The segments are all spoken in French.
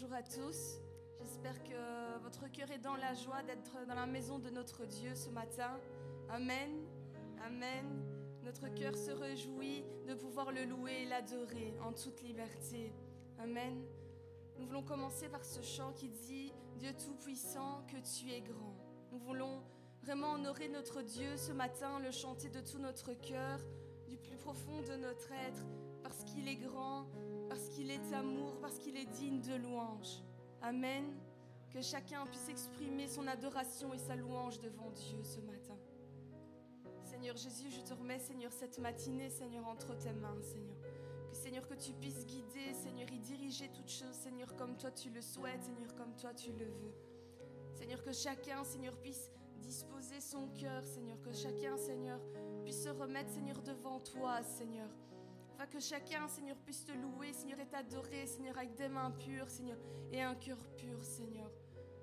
bonjour à tous. J'espère que votre cœur est dans la joie d'être dans la maison de notre Dieu ce matin. Amen. Amen. Notre cœur se réjouit de pouvoir le louer et l'adorer en toute liberté. Amen. Nous voulons commencer par ce chant qui dit Dieu Tout-Puissant, que tu es grand. Nous voulons vraiment honorer notre Dieu ce matin, le chanter de tout notre cœur, du plus profond de notre être, parce qu'il est grand, parce qu'il est amour, parce qu'il est digne de louange. Amen. Que chacun puisse exprimer son adoration et sa louange devant Dieu ce matin. Seigneur Jésus, je te remets, Seigneur, cette matinée, Seigneur, entre tes mains, Seigneur. Que Seigneur, que tu puisses guider, Seigneur, y diriger toutes choses, Seigneur, comme toi tu le souhaites, Seigneur, comme toi tu le veux. Seigneur, que chacun, Seigneur, puisse disposer son cœur, Seigneur, que chacun, Seigneur, puisse se remettre, Seigneur, devant toi, Seigneur. Que chacun, Seigneur, puisse te louer, Seigneur, et t'adorer, Seigneur, avec des mains pures, Seigneur, et un cœur pur, Seigneur.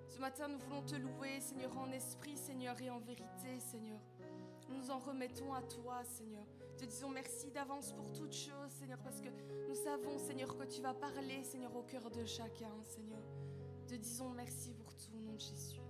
Ce matin, nous voulons te louer, Seigneur, en esprit, Seigneur, et en vérité, Seigneur. Nous nous en remettons à toi, Seigneur. Te disons merci d'avance pour toutes choses, Seigneur, parce que nous savons, Seigneur, que tu vas parler, Seigneur, au cœur de chacun, Seigneur. Te disons merci pour tout, au nom de Jésus.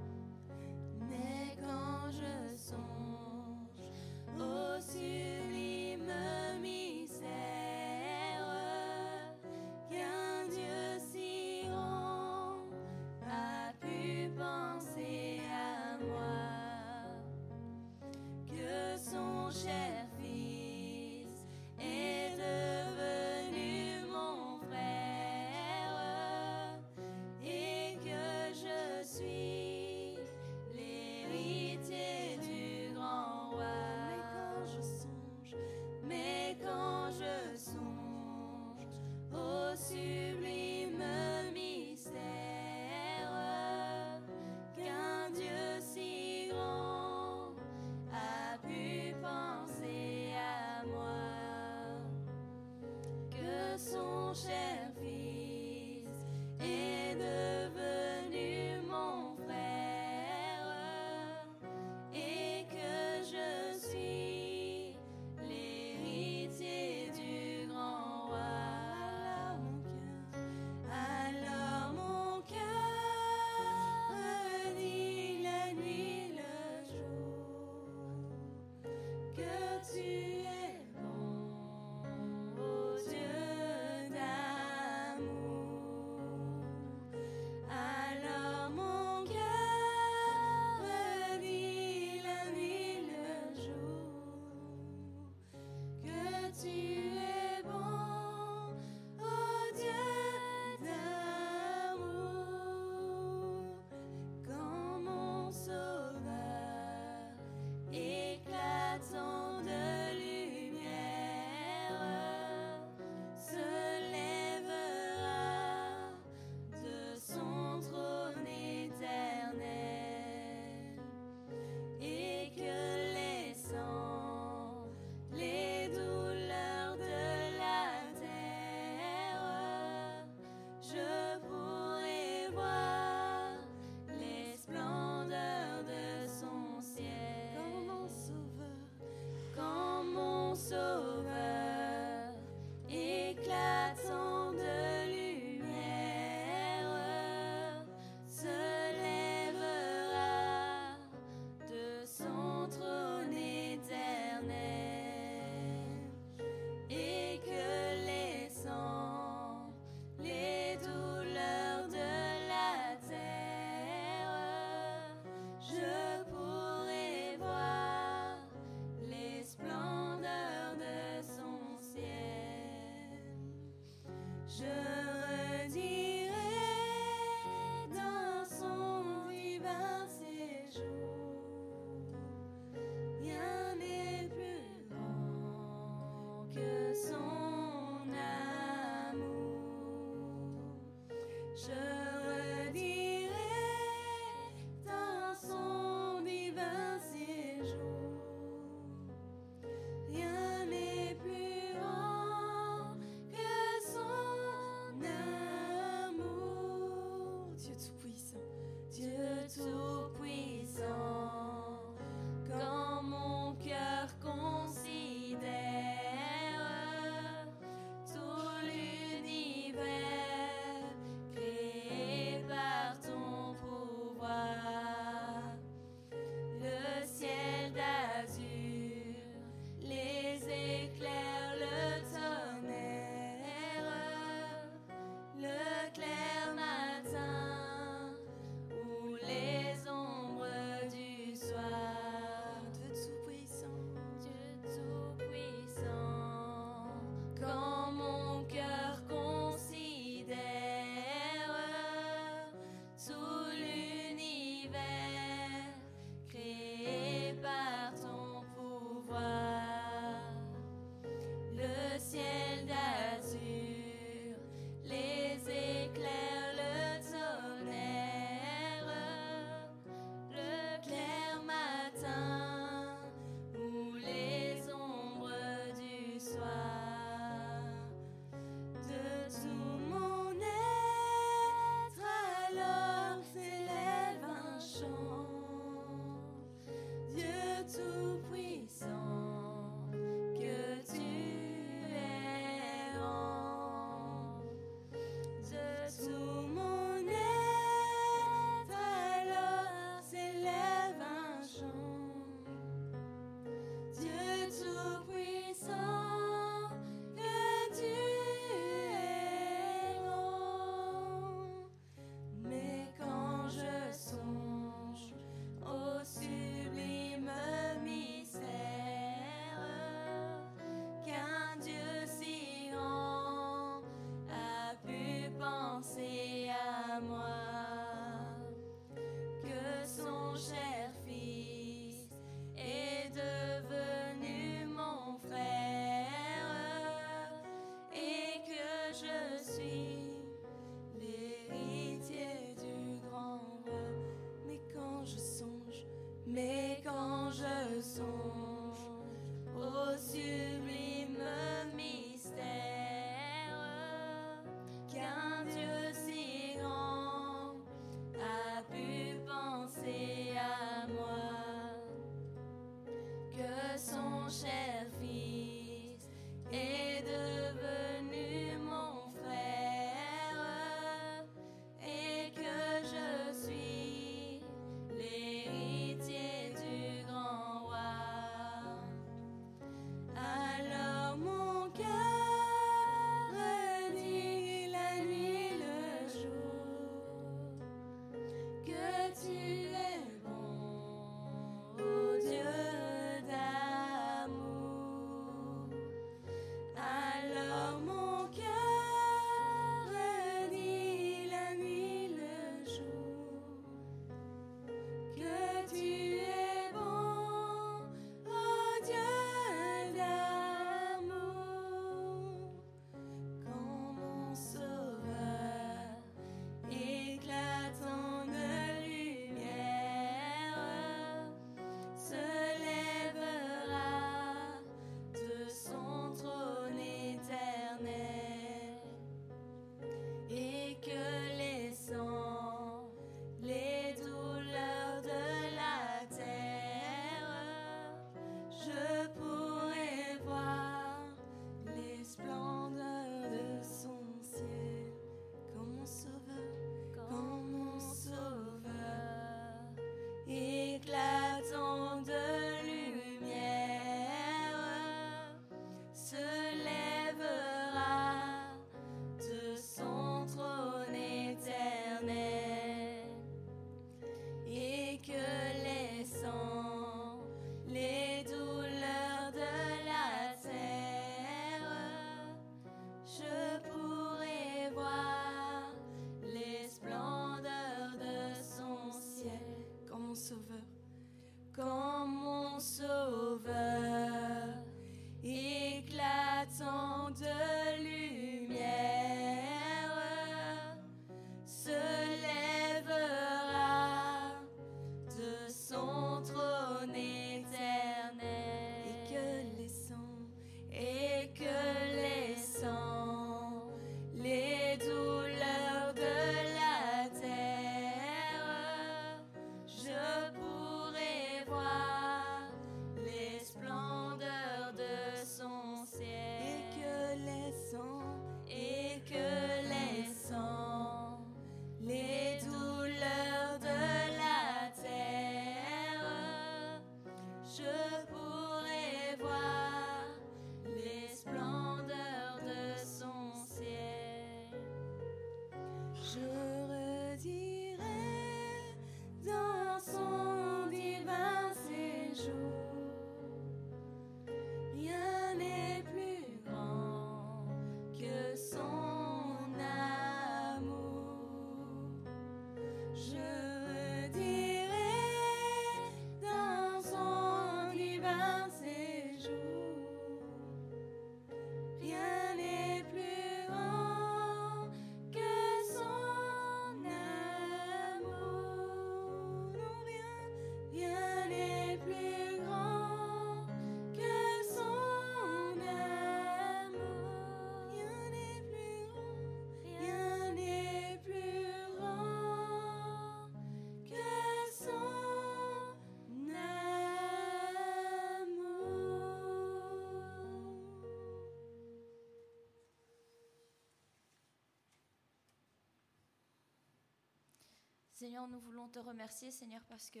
Seigneur, nous voulons te remercier, Seigneur, parce que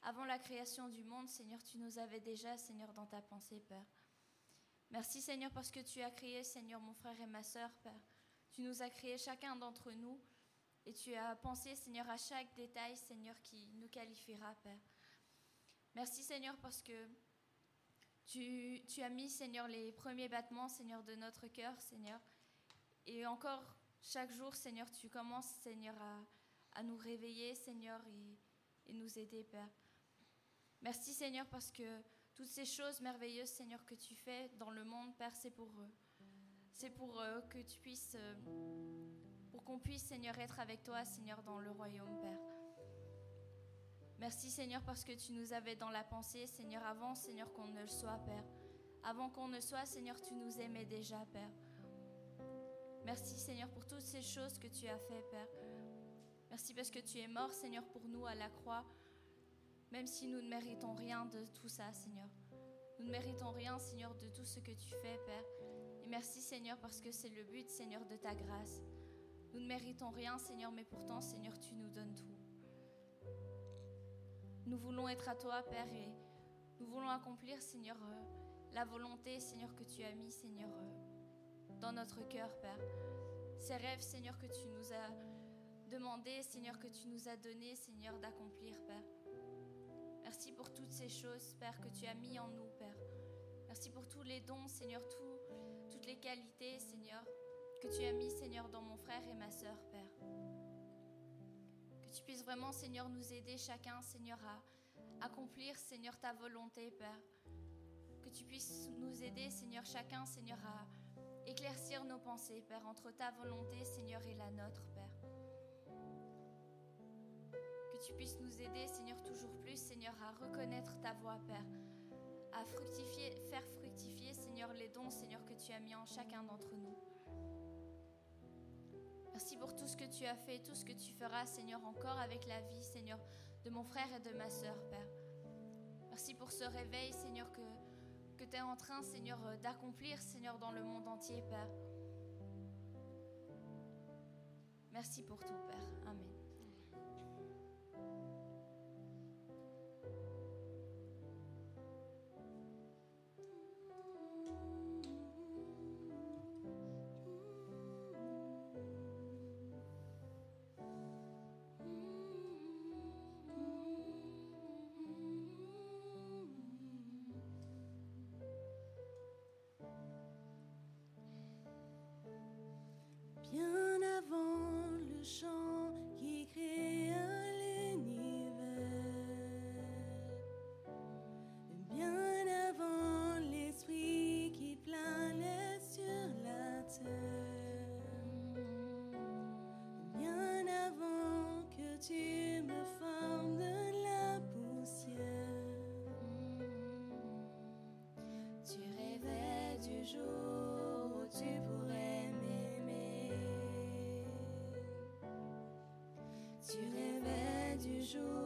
avant la création du monde, Seigneur, tu nous avais déjà, Seigneur, dans ta pensée, Père. Merci, Seigneur, parce que tu as créé, Seigneur, mon frère et ma sœur, Père. Tu nous as créé chacun d'entre nous et tu as pensé, Seigneur, à chaque détail, Seigneur, qui nous qualifiera, Père. Merci, Seigneur, parce que tu, tu as mis, Seigneur, les premiers battements, Seigneur, de notre cœur, Seigneur. Et encore, chaque jour, Seigneur, tu commences, Seigneur, à à nous réveiller, Seigneur, et, nous aider, Père. Merci, Seigneur, parce que toutes ces choses merveilleuses, Seigneur, que tu fais dans le monde, Père, c'est pour eux. C'est pour eux que tu puisses, euh, pour qu'on puisse, Seigneur, être avec toi, Seigneur, dans le royaume, Père. Merci Seigneur parce que tu nous avais dans la pensée, Seigneur, avant Seigneur qu'on ne le soit, Père. Avant qu'on ne soit, Seigneur, tu nous aimais déjà, Père. Merci Seigneur pour toutes ces choses que tu as fait, Père. Merci parce que tu es mort, Seigneur, pour nous à la croix, même si nous ne méritons rien de tout ça, Seigneur. Nous ne méritons rien, Seigneur, de tout ce que tu fais, Père. Et merci, Seigneur, parce que c'est le but, Seigneur, de ta grâce. Nous ne méritons rien, Seigneur, mais pourtant, Seigneur, tu nous donnes tout. Nous voulons être à toi, Père, et nous voulons accomplir, Seigneur, euh, la volonté, Seigneur, que tu as mis, Seigneur, euh, dans notre cœur, Père. Ces rêves, Seigneur, que tu nous as demandé, Seigneur, que tu nous as donné, Seigneur, d'accomplir, Père. Merci pour toutes ces choses, Père, que tu as mis en nous, Père. Merci pour tous les dons, Seigneur, toutes les qualités, Seigneur, que tu as mis, Seigneur, dans mon frère et ma sœur, Père. Que tu puisses vraiment, Seigneur, nous aider chacun, Seigneur, à accomplir, Seigneur, ta volonté, Père. Que tu puisses nous aider, Seigneur, chacun, Seigneur, à éclaircir nos pensées, Père, entre ta volonté, Seigneur, et la nôtre, Père tu puisses nous aider, Seigneur, toujours plus, Seigneur, à reconnaître ta voix, Père, à fructifier, faire fructifier, Seigneur, les dons, Seigneur, que tu as mis en chacun d'entre nous. Merci pour tout ce que tu as fait, tout ce que tu feras, Seigneur, encore avec la vie, Seigneur, de mon frère et de ma sœur, Père. Merci pour ce réveil, Seigneur, que, que tu es en train, Seigneur, d'accomplir, Seigneur, dans le monde entier, Père. Merci pour tout, Père. Amen. jour.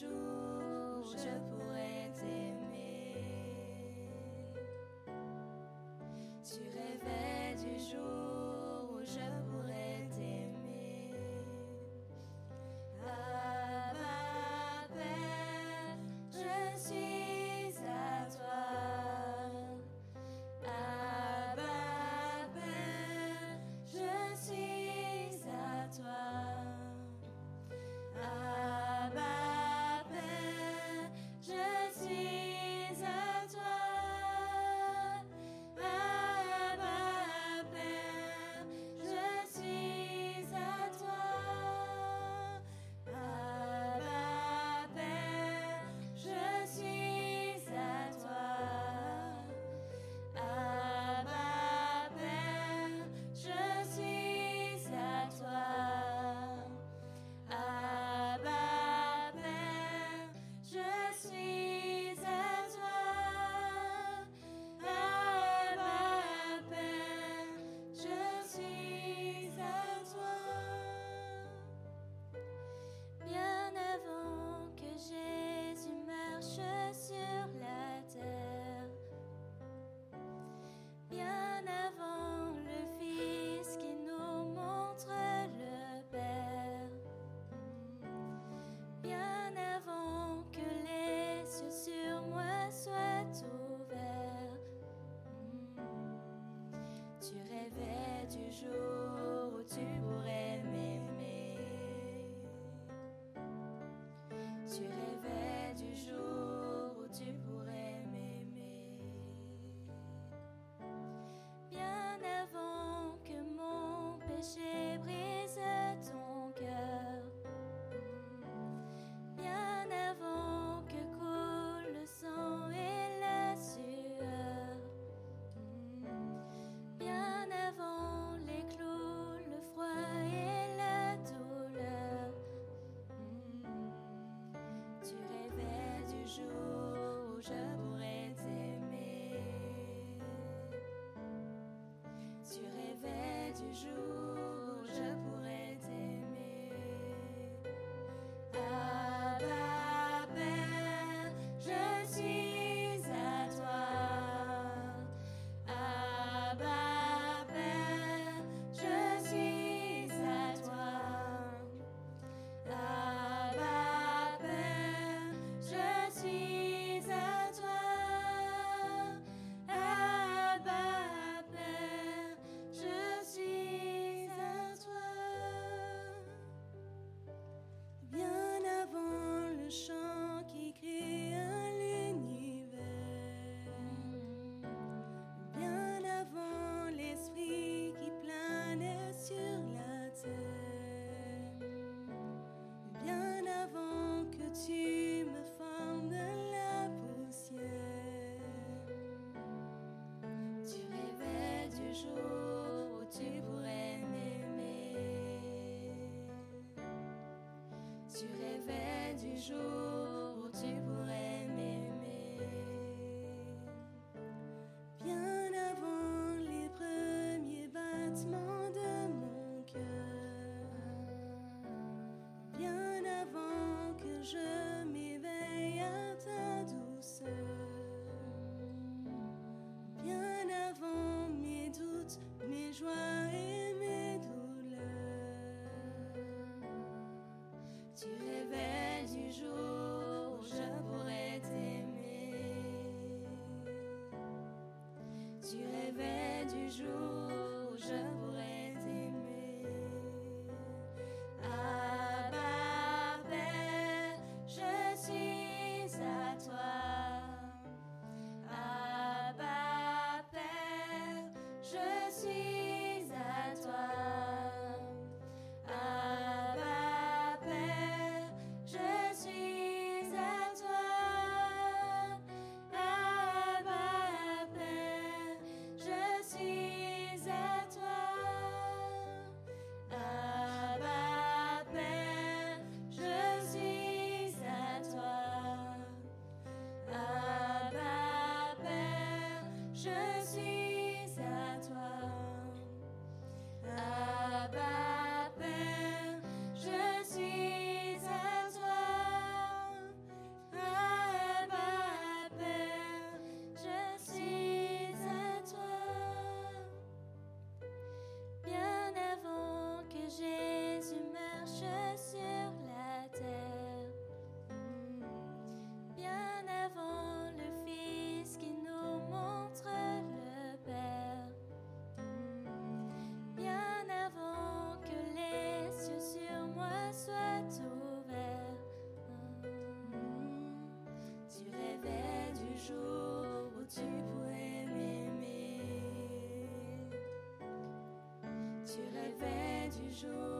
Je jour jours. Jour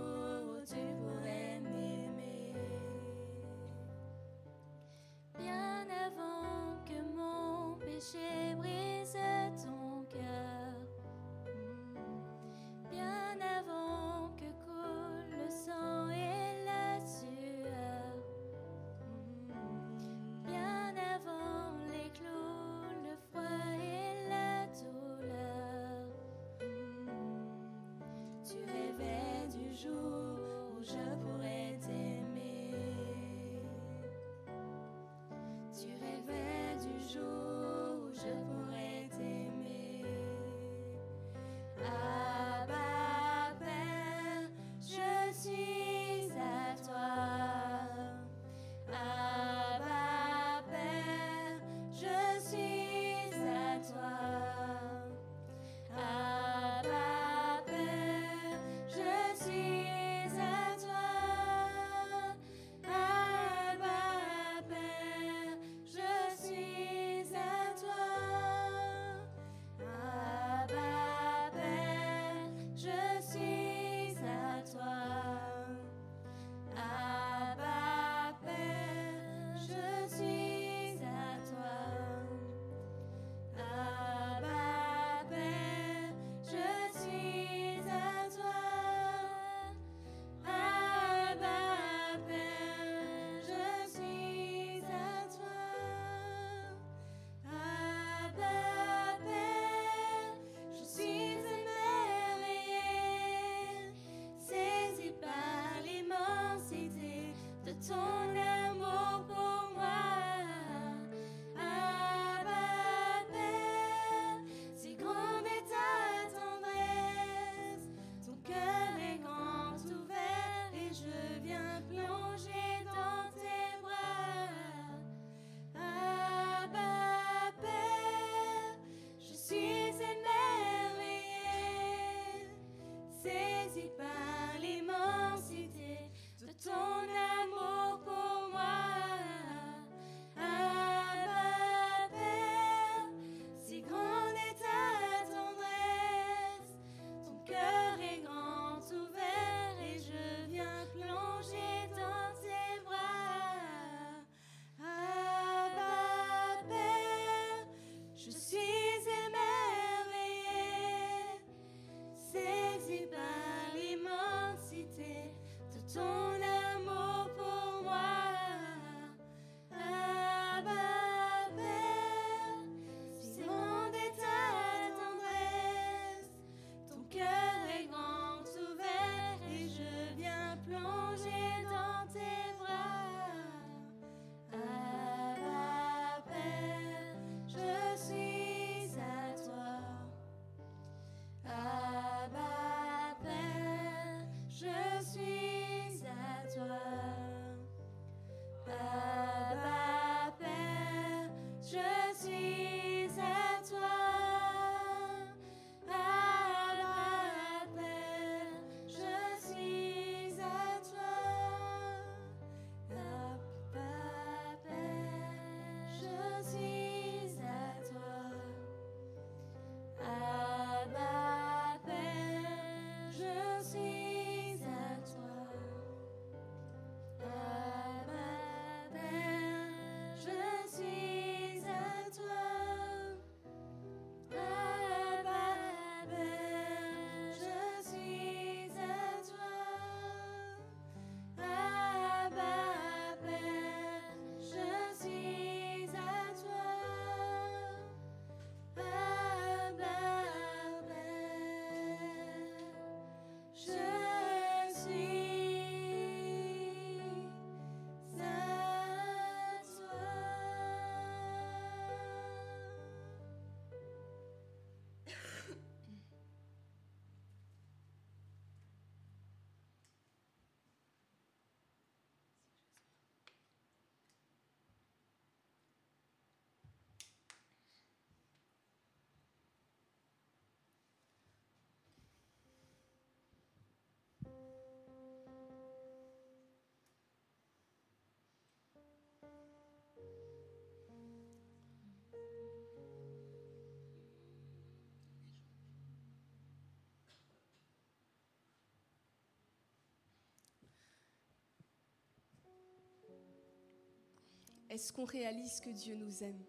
Est-ce qu'on réalise que Dieu nous aime?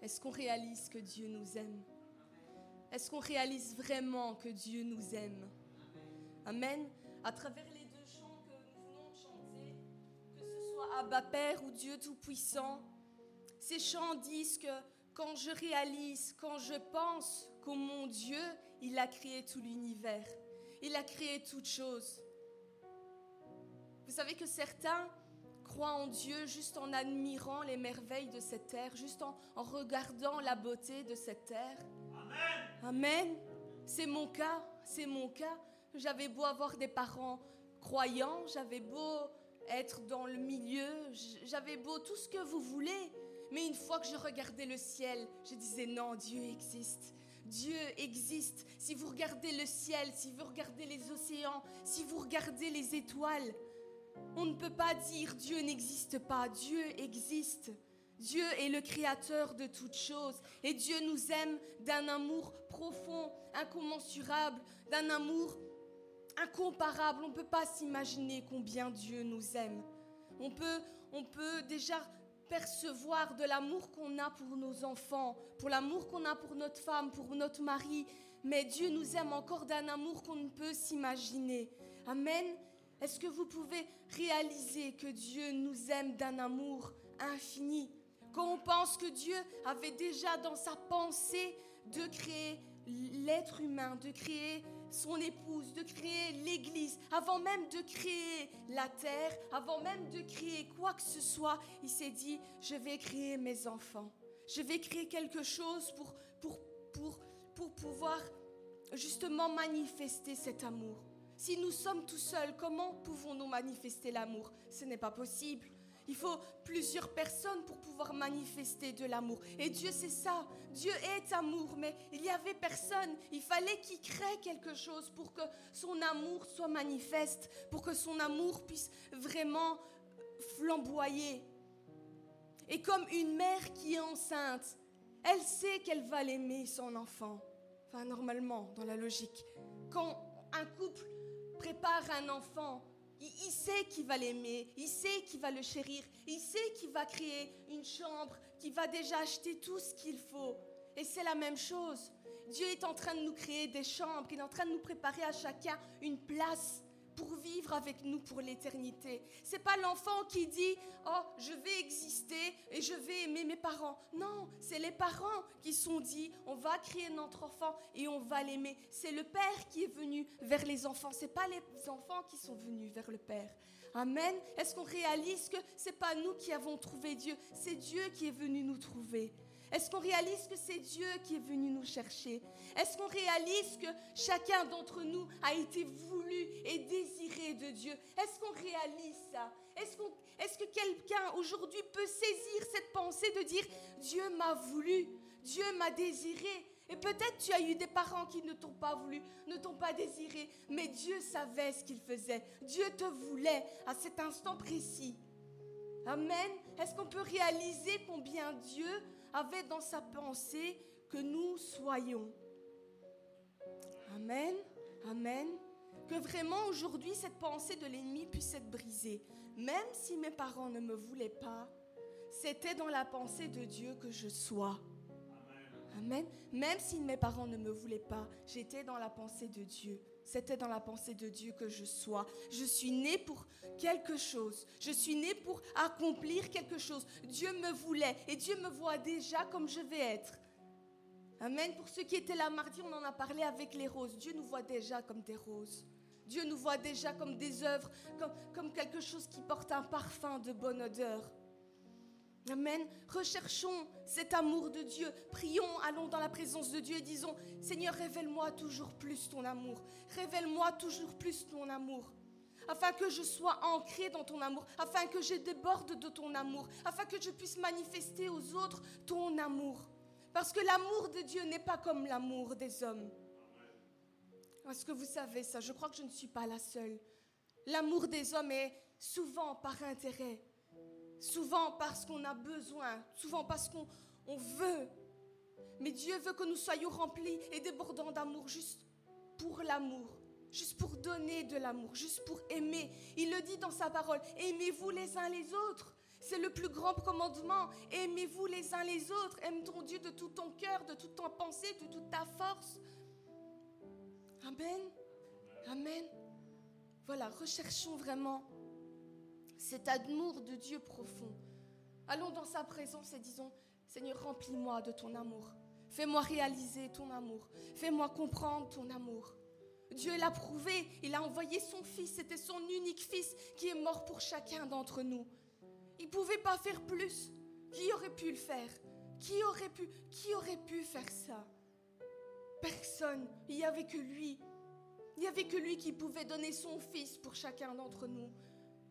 Est-ce qu'on réalise que Dieu nous aime? Est-ce qu'on réalise vraiment que Dieu nous aime? Amen. À travers les deux chants que nous venons de chanter, que ce soit Abba Père ou Dieu Tout-Puissant, ces chants disent que quand je réalise, quand je pense qu'au mon Dieu, il a créé tout l'univers, il a créé toutes choses. Vous savez que certains croient en Dieu juste en admirant les merveilles de cette terre, juste en, en regardant la beauté de cette terre. Amen. Amen. C'est mon cas, c'est mon cas. J'avais beau avoir des parents croyants, j'avais beau être dans le milieu, j'avais beau tout ce que vous voulez. Mais une fois que je regardais le ciel, je disais non, Dieu existe. Dieu existe. Si vous regardez le ciel, si vous regardez les océans, si vous regardez les étoiles, on ne peut pas dire Dieu n'existe pas. Dieu existe. Dieu est le créateur de toutes choses. Et Dieu nous aime d'un amour profond, incommensurable, d'un amour incomparable. On ne peut pas s'imaginer combien Dieu nous aime. On peut, on peut déjà percevoir de l'amour qu'on a pour nos enfants, pour l'amour qu'on a pour notre femme, pour notre mari. Mais Dieu nous aime encore d'un amour qu'on ne peut s'imaginer. Amen. Est-ce que vous pouvez réaliser que Dieu nous aime d'un amour infini? Quand on pense que Dieu avait déjà dans sa pensée de créer l'être humain, de créer son épouse, de créer l'Église, avant même de créer la terre, avant même de créer quoi que ce soit, il s'est dit, je vais créer mes enfants. Je vais créer quelque chose pour, pour, pour, pour pouvoir justement manifester cet amour. Si nous sommes tout seuls, comment pouvons-nous manifester l'amour? Ce n'est pas possible. Il faut plusieurs personnes pour pouvoir manifester de l'amour. Et Dieu, c'est ça. Dieu est amour, mais il n'y avait personne. Il fallait qu'il crée quelque chose pour que son amour soit manifeste, pour que son amour puisse vraiment flamboyer. Et comme une mère qui est enceinte, elle sait qu'elle va l'aimer, son enfant. Enfin, normalement, dans la logique. Quand un couple prépare un enfant, il, sait qu'il va l'aimer, il sait qu'il va le chérir, il sait qu'il va créer une chambre, qu'il va déjà acheter tout ce qu'il faut. Et c'est la même chose. Dieu est en train de nous créer des chambres, il est en train de nous préparer à chacun une place pour vivre avec nous pour l'éternité. C'est pas l'enfant qui dit "Oh, je vais exister et je vais aimer mes parents." Non, c'est les parents qui sont dit "On va créer notre enfant et on va l'aimer." C'est le père qui est venu vers les enfants, c'est pas les enfants qui sont venus vers le père. Amen. Est-ce qu'on réalise que c'est pas nous qui avons trouvé Dieu, c'est Dieu qui est venu nous trouver. Est-ce qu'on réalise que c'est Dieu qui est venu nous chercher? Est-ce qu'on réalise que chacun d'entre nous a été voulu et désiré de Dieu? Est-ce qu'on réalise ça? Est-ce est que quelqu'un aujourd'hui peut saisir cette pensée de dire Dieu m'a voulu, Dieu m'a désiré? Et peut-être tu as eu des parents qui ne t'ont pas voulu, ne t'ont pas désiré, mais Dieu savait ce qu'il faisait. Dieu te voulait à cet instant précis. Amen. Est-ce qu'on peut réaliser combien Dieu avait dans sa pensée que nous soyons. Amen, Amen. Que vraiment aujourd'hui cette pensée de l'ennemi puisse être brisée. Même si mes parents ne me voulaient pas, c'était dans la pensée de Dieu que je sois. Amen. Même si mes parents ne me voulaient pas, j'étais dans la pensée de Dieu. C'était dans la pensée de Dieu que je sois. Je suis né pour quelque chose. Je suis né pour accomplir quelque chose. Dieu me voulait et Dieu me voit déjà comme je vais être. Amen. Pour ceux qui étaient là mardi, on en a parlé avec les roses. Dieu nous voit déjà comme des roses. Dieu nous voit déjà comme des œuvres, comme, comme quelque chose qui porte un parfum de bonne odeur. Amen. Recherchons cet amour de Dieu. Prions, allons dans la présence de Dieu et disons, Seigneur, révèle-moi toujours plus ton amour. Révèle-moi toujours plus ton amour. Afin que je sois ancré dans ton amour, afin que je déborde de ton amour, afin que je puisse manifester aux autres ton amour. Parce que l'amour de Dieu n'est pas comme l'amour des hommes. Est-ce que vous savez ça? Je crois que je ne suis pas la seule. L'amour des hommes est souvent par intérêt, souvent parce qu'on a besoin, souvent parce qu'on veut. Mais Dieu veut que nous soyons remplis et débordants d'amour juste pour l'amour, juste pour donner de l'amour, juste pour aimer. Il le dit dans sa parole, aimez-vous les uns les autres. C'est le plus grand commandement. Aimez-vous les uns les autres. Aime ton Dieu de tout ton cœur, de toute ton pensée, de toute ta force. Amen. Amen. Voilà, recherchons vraiment cet amour de Dieu profond. Allons dans sa présence et disons, Seigneur, remplis-moi de ton amour. Fais-moi réaliser ton amour. Fais-moi comprendre ton amour. Dieu l'a prouvé. Il a envoyé son Fils. C'était son unique Fils qui est mort pour chacun d'entre nous. Il ne pouvait pas faire plus. Qui aurait pu le faire? Qui aurait pu Qui aurait pu faire ça? Personne. Il n'y avait que lui. Il n'y avait que lui qui pouvait donner son Fils pour chacun d'entre nous.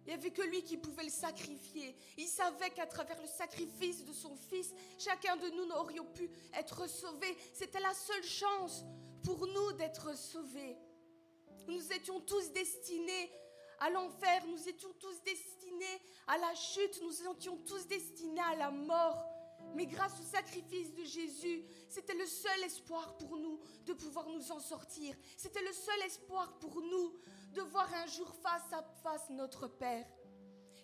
Il n'y avait que lui qui pouvait le sacrifier. Il savait qu'à travers le sacrifice de son fils, chacun de nous n'aurait pu être sauvé. C'était la seule chance pour nous d'être sauvés. Nous étions tous destinés à l'enfer, nous étions tous destinés à la chute, nous étions tous destinés à la mort. Mais grâce au sacrifice de Jésus, c'était le seul espoir pour nous de pouvoir nous en sortir. C'était le seul espoir pour nous de voir un jour face à face notre Père.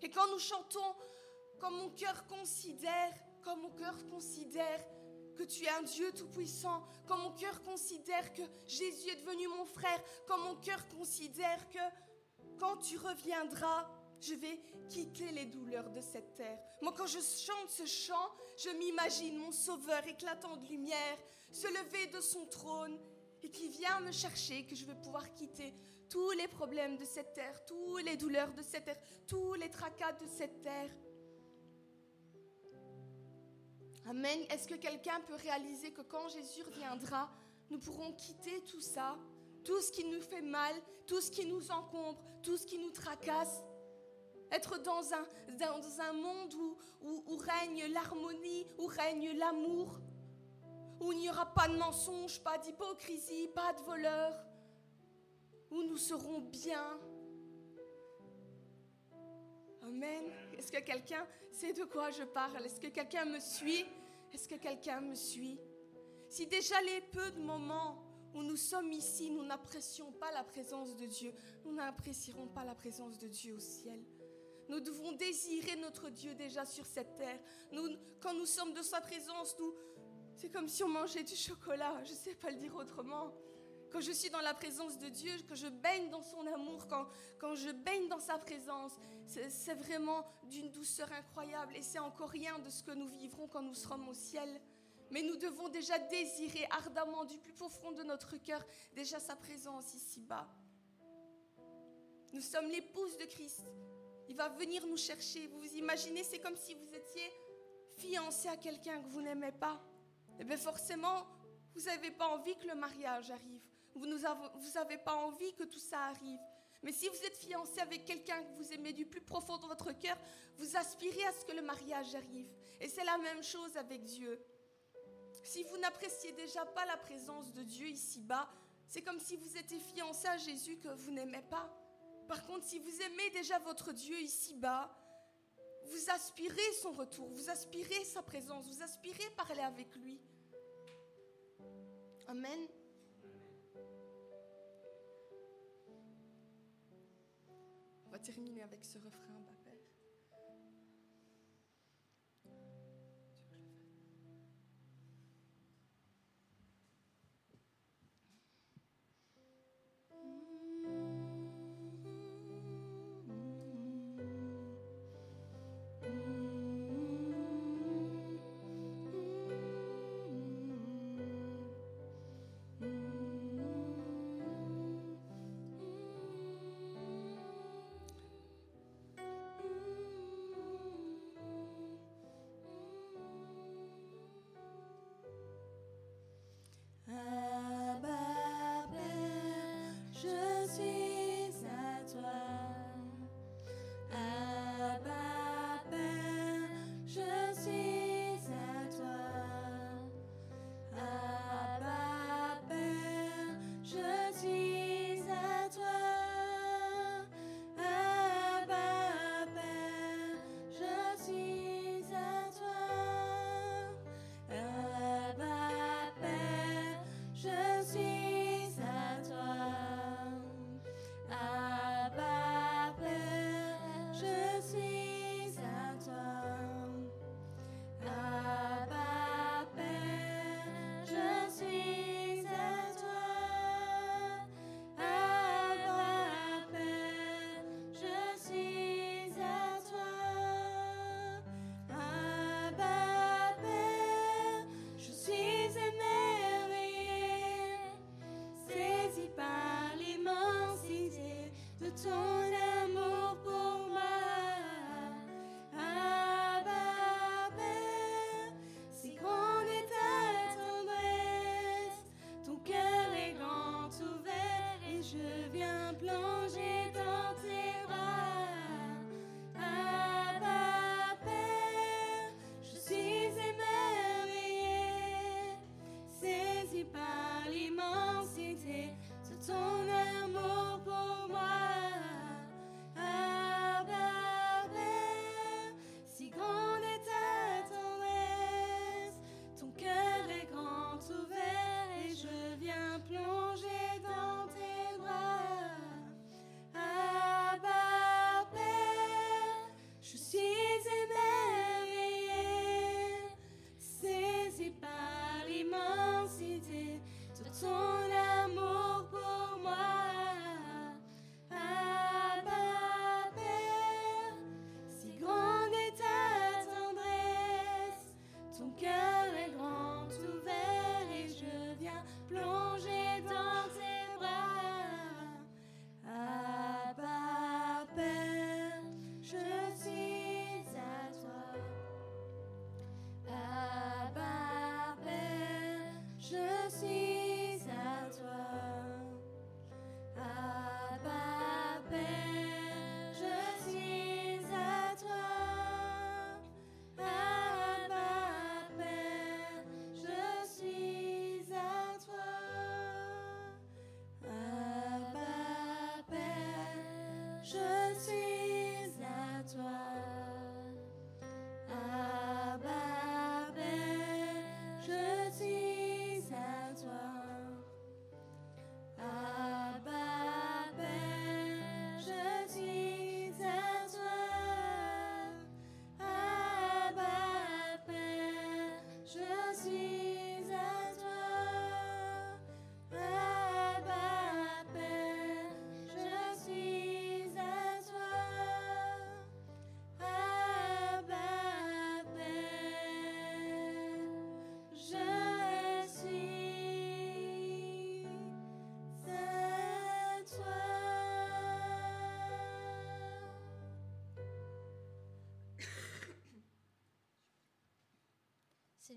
Et quand nous chantons, quand mon cœur considère, quand mon cœur considère que tu es un Dieu tout-puissant, quand mon cœur considère que Jésus est devenu mon frère, quand mon cœur considère que quand tu reviendras, je vais quitter les douleurs de cette terre. Moi, quand je chante ce chant, je m'imagine mon Sauveur éclatant de lumière, se lever de son trône et qui vient me chercher, que je vais pouvoir quitter tous les problèmes de cette terre, toutes les douleurs de cette terre, tous les tracas de cette terre. Amen. Est-ce que quelqu'un peut réaliser que quand Jésus reviendra, nous pourrons quitter tout ça, tout ce qui nous fait mal, tout ce qui nous encombre, tout ce qui nous tracasse? Être dans un, dans un monde où, où, où règne l'harmonie, où règne l'amour, où il n'y aura pas de mensonges, pas d'hypocrisie, pas de voleurs, où nous serons bien. Amen. Est-ce que quelqu'un sait de quoi je parle? Est-ce que quelqu'un me suit? Est-ce que quelqu'un me suit? Si déjà les peu de moments où nous sommes ici, nous n'apprécions pas la présence de Dieu, nous n'apprécierons pas la présence de Dieu au ciel. Nous devons désirer notre Dieu déjà sur cette terre. Nous, quand nous sommes de sa présence, nous, c'est comme si on mangeait du chocolat. Je ne sais pas le dire autrement quand je suis dans la présence de Dieu, que je baigne dans son amour, quand, quand je baigne dans sa présence, c'est vraiment d'une douceur incroyable et c'est encore rien de ce que nous vivrons quand nous serons au ciel. Mais nous devons déjà désirer ardemment du plus profond de notre cœur déjà sa présence ici-bas. Nous sommes l'épouse de Christ. Il va venir nous chercher. Vous vous imaginez, c'est comme si vous étiez fiancé à quelqu'un que vous n'aimez pas. Et eh bien forcément, vous n'avez pas envie que le mariage arrive. Vous n'avez pas envie que tout ça arrive. Mais si vous êtes fiancé avec quelqu'un que vous aimez du plus profond de votre cœur, vous aspirez à ce que le mariage arrive. Et c'est la même chose avec Dieu. Si vous n'appréciez déjà pas la présence de Dieu ici-bas, c'est comme si vous étiez fiancé à Jésus que vous n'aimez pas. Par contre, si vous aimez déjà votre Dieu ici-bas, vous aspirez son retour, vous aspirez sa présence, vous aspirez parler avec lui. Amen. On va terminer avec ce refrain.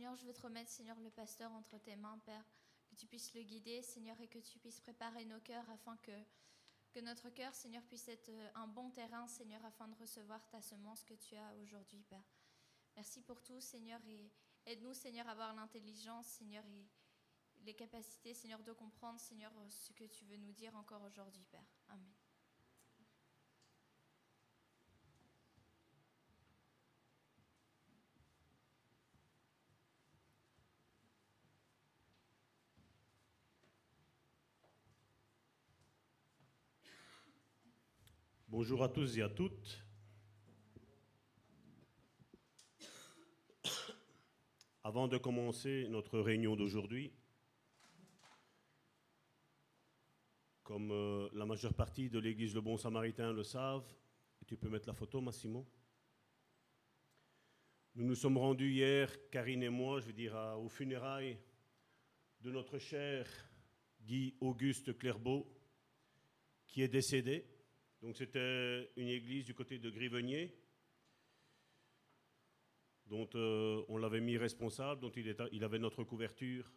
Seigneur, je veux te remettre, Seigneur, le pasteur entre tes mains, Père, que tu puisses le guider, Seigneur, et que tu puisses préparer nos cœurs afin que, que notre cœur, Seigneur, puisse être euh, un bon terrain, Seigneur, afin de recevoir ta semence que tu as aujourd'hui, Père. Merci pour tout, Seigneur, et aide-nous, Seigneur, à avoir l'intelligence, Seigneur, et les capacités, Seigneur, de comprendre, Seigneur, ce que tu veux nous dire encore aujourd'hui, Père. Amen. Bonjour à tous et à toutes. Avant de commencer notre réunion d'aujourd'hui, comme euh, la majeure partie de l'Église Le Bon Samaritain le savent, tu peux mettre la photo, Massimo. Nous nous sommes rendus hier, Karine et moi, je veux dire, aux funérailles de notre cher Guy Auguste Clairbeau, qui est décédé. Donc c'était une église du côté de Grivenier, dont euh, on l'avait mis responsable, dont il, avait notre couverture.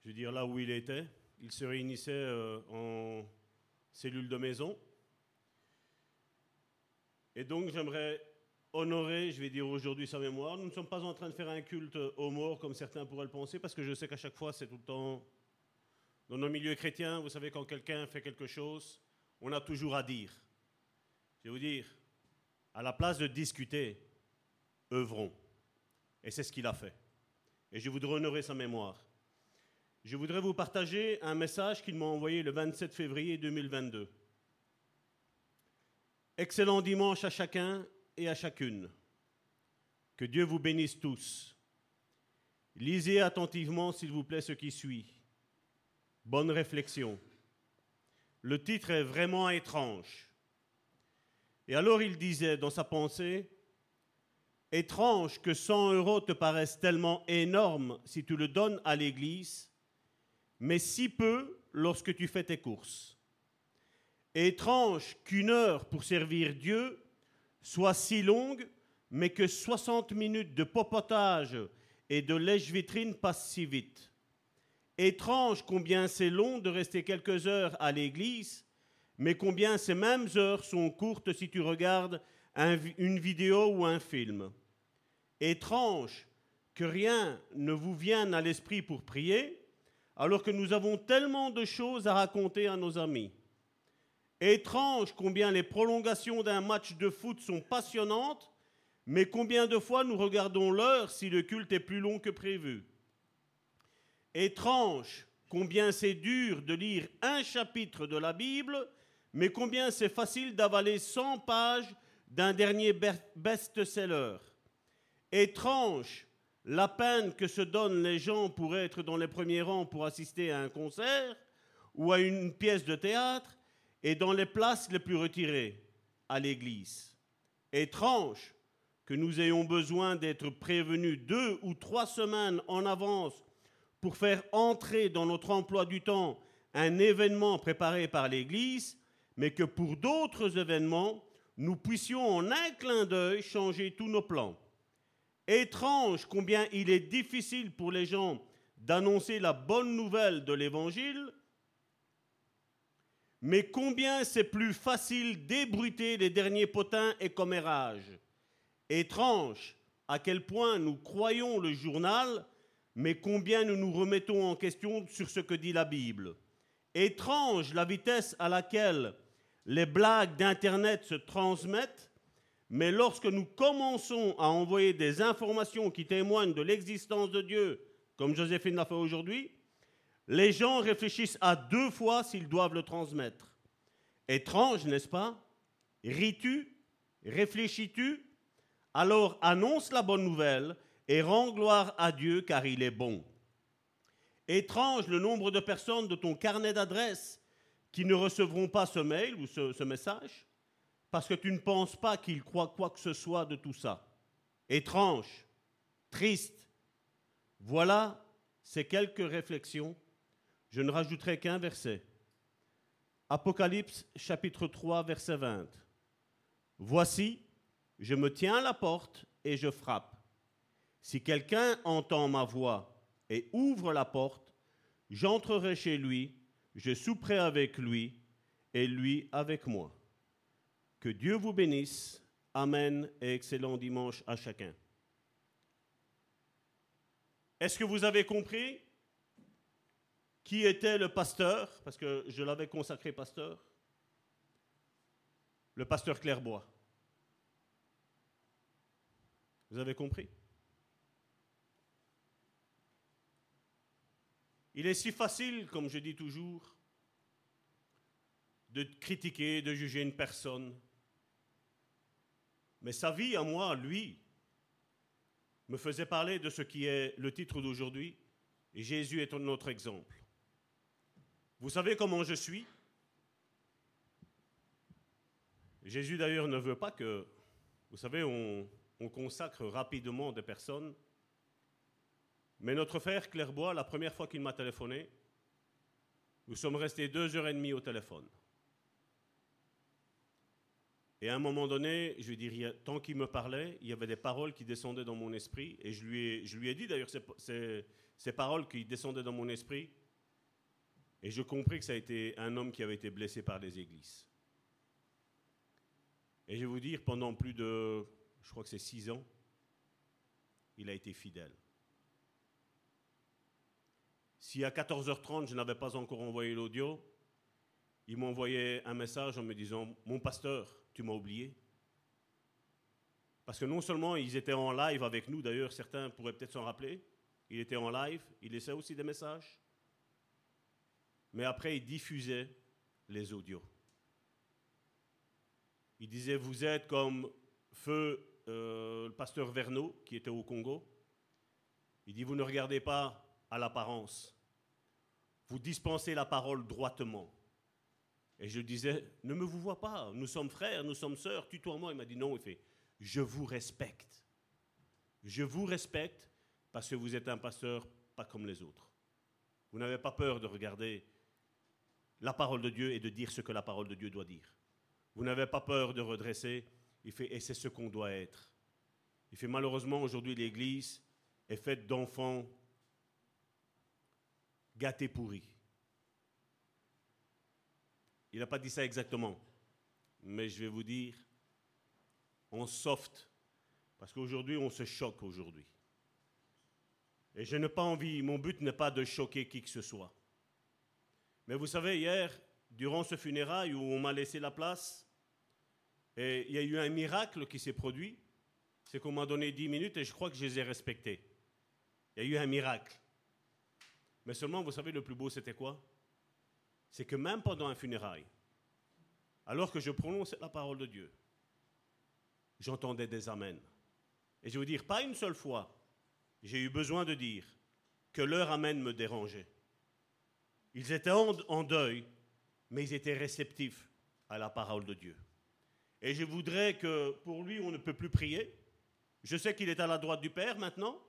Je veux dire, là où il était, il se réunissait euh, en cellule de maison. Et donc j'aimerais honorer, je vais dire aujourd'hui sa mémoire. Nous ne sommes pas en train de faire un culte aux morts comme certains pourraient le penser, parce que je sais qu'à chaque fois c'est tout le temps... Dans nos milieux chrétiens, vous savez, quand quelqu'un fait quelque chose, on a toujours à dire. Je vais vous dire, à la place de discuter, œuvrons. Et c'est ce qu'il a fait. Et je voudrais honorer sa mémoire. Je voudrais vous partager un message qu'il m'a envoyé le 27 février 2022. Excellent dimanche à chacun et à chacune. Que Dieu vous bénisse tous. Lisez attentivement, s'il vous plaît, ce qui suit. Bonne réflexion. Le titre est vraiment étrange. Et alors il disait dans sa pensée, étrange que 100 euros te paraissent tellement énormes si tu le donnes à l'Église, mais si peu lorsque tu fais tes courses. Étrange qu'une heure pour servir Dieu soit si longue, mais que 60 minutes de popotage et de lèche-vitrine passent si vite. Étrange combien c'est long de rester quelques heures à l'église, mais combien ces mêmes heures sont courtes si tu regardes une vidéo ou un film. Étrange que rien ne vous vienne à l'esprit pour prier, alors que nous avons tellement de choses à raconter à nos amis. Étrange combien les prolongations d'un match de foot sont passionnantes, mais combien de fois nous regardons l'heure si le culte est plus long que prévu. Étrange combien c'est dur de lire un chapitre de la Bible, mais combien c'est facile d'avaler 100 pages d'un dernier be- best-seller. Étrange la peine que se donnent les gens pour être dans les premiers rangs pour assister à un concert ou à une pièce de théâtre et dans les places les plus retirées, à l'église. Étrange que nous ayons besoin d'être prévenus deux ou trois semaines en avance pour faire entrer dans notre emploi du temps un événement préparé par l'Église, mais que pour d'autres événements, nous puissions en un clin d'œil changer tous nos plans. Étrange combien il est difficile pour les gens d'annoncer la bonne nouvelle de l'Évangile, mais combien c'est plus facile d'ébruiter les derniers potins et commérages. Étrange à quel point nous croyons le journal, mais combien nous nous remettons en question sur ce que dit la Bible. Étrange la vitesse à laquelle les blagues d'Internet se transmettent, mais lorsque nous commençons à envoyer des informations qui témoignent de l'existence de Dieu, comme Joséphine l'a fait aujourd'hui, les gens réfléchissent à deux fois s'ils doivent le transmettre. Étrange, n'est-ce pas? Ris-tu? Réfléchis-tu? Alors annonce la bonne nouvelle et rends gloire à Dieu car il est bon. Étrange le nombre de personnes de ton carnet d'adresses qui ne recevront pas ce mail ou ce, ce message parce que tu ne penses pas qu'ils croient quoi que ce soit de tout ça. Étrange, triste. Voilà ces quelques réflexions. Je ne rajouterai qu'un verset. Apocalypse chapitre 3 verset 20. Voici, je me tiens à la porte et je frappe. Si quelqu'un entend ma voix et ouvre la porte, j'entrerai chez lui, je souperai avec lui et lui avec moi. Que Dieu vous bénisse. Amen et excellent dimanche à chacun. Est-ce que vous avez compris qui était le pasteur? Parce que je l'avais consacré pasteur. Le pasteur Clairbois. Vous avez compris? Il est si facile, comme je dis toujours, de critiquer, de juger une personne. Mais sa vie à moi, lui, me faisait parler de ce qui est le titre d'aujourd'hui. Et Jésus est notre exemple. Vous savez comment je suis? Jésus d'ailleurs ne veut pas que, vous savez, on, on consacre rapidement des personnes. Mais notre frère Clairbois, la première fois qu'il m'a téléphoné, nous sommes restés deux heures et demie au téléphone. Et à un moment donné, je dire, tant qu'il me parlait, il y avait des paroles qui descendaient dans mon esprit. Et je lui ai, je lui ai dit d'ailleurs ces, ces, paroles qui descendaient dans mon esprit. Et je compris que ça a été un homme qui avait été blessé par les églises. Et je vais vous dire, pendant plus de, je crois que c'est six ans, il a été fidèle. Si à 14h30, je n'avais pas encore envoyé l'audio, il m'envoyait un message en me disant Mon pasteur, tu m'as oublié. Parce que non seulement ils étaient en live avec nous, d'ailleurs certains pourraient peut-être s'en rappeler, il était en live, il laissait aussi des messages, mais après il diffusait les audios. Il disait, vous êtes comme feu euh, le pasteur Verneau qui était au Congo. Il dit, vous ne regardez pas à l'apparence, vous dispensez la parole droitement. Et je disais, ne me vous vois pas, nous sommes frères, nous sommes sœurs, tutoie-moi. Il m'a dit non, il fait, je vous respecte. Je vous respecte parce que vous êtes un pasteur pas comme les autres. Vous n'avez pas peur de regarder la parole de Dieu et de dire ce que la parole de Dieu doit dire. Vous n'avez pas peur de redresser. Il fait, et c'est ce qu'on doit être. Il fait, malheureusement, aujourd'hui, l'Église est faite d'enfants gâtés pourris. Il n'a pas dit ça exactement. Mais je vais vous dire, on soft. Parce qu'aujourd'hui, on se choque aujourd'hui. Et je n'ai pas envie, mon but n'est pas de choquer qui que ce soit. Mais vous savez, hier, durant ce funérail où on m'a laissé la place, et il y a eu un miracle qui s'est produit, c'est qu'on m'a donné 10 minutes et je crois que je les ai respectées. Il y a eu un miracle. Mais seulement, vous savez, le plus beau, c'était quoi? C'est que même pendant un funérail, alors que je prononçais la parole de Dieu, j'entendais des amens. Et je veux dire, pas une seule fois, j'ai eu besoin de dire que leur amen me dérangeait. Ils étaient en, deuil, mais ils étaient réceptifs à la parole de Dieu. Et je voudrais que pour lui, on ne peut plus prier. Je sais qu'il est à la droite du Père maintenant.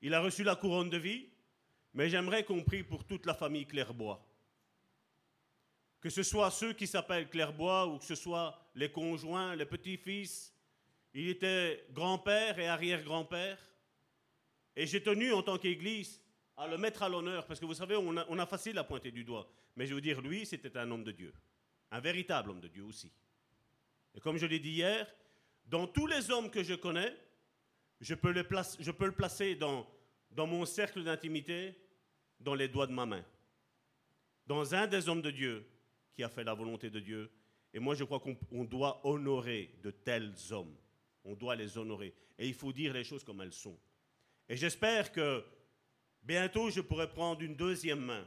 Il a reçu la couronne de vie, mais j'aimerais qu'on prie pour toute la famille Clairbois que ce soit ceux qui s'appellent Clairbois ou que ce soit les conjoints, les petits-fils. Il était grand-père et arrière-grand-père. Et j'ai tenu en tant qu'Église à le mettre à l'honneur, parce que vous savez, on a, facile à pointer du doigt. Mais je veux dire, lui, c'était un homme de Dieu. Un véritable homme de Dieu aussi. Et comme je l'ai dit hier, dans tous les hommes que je connais, je peux, le placer dans mon cercle d'intimité, dans les doigts de ma main. Dans un des hommes de Dieu, qui a fait la volonté de Dieu. Et moi, je crois qu'on doit honorer de tels hommes. On doit les honorer. Et il faut dire les choses comme elles sont. Et j'espère que bientôt, je pourrai prendre une deuxième main.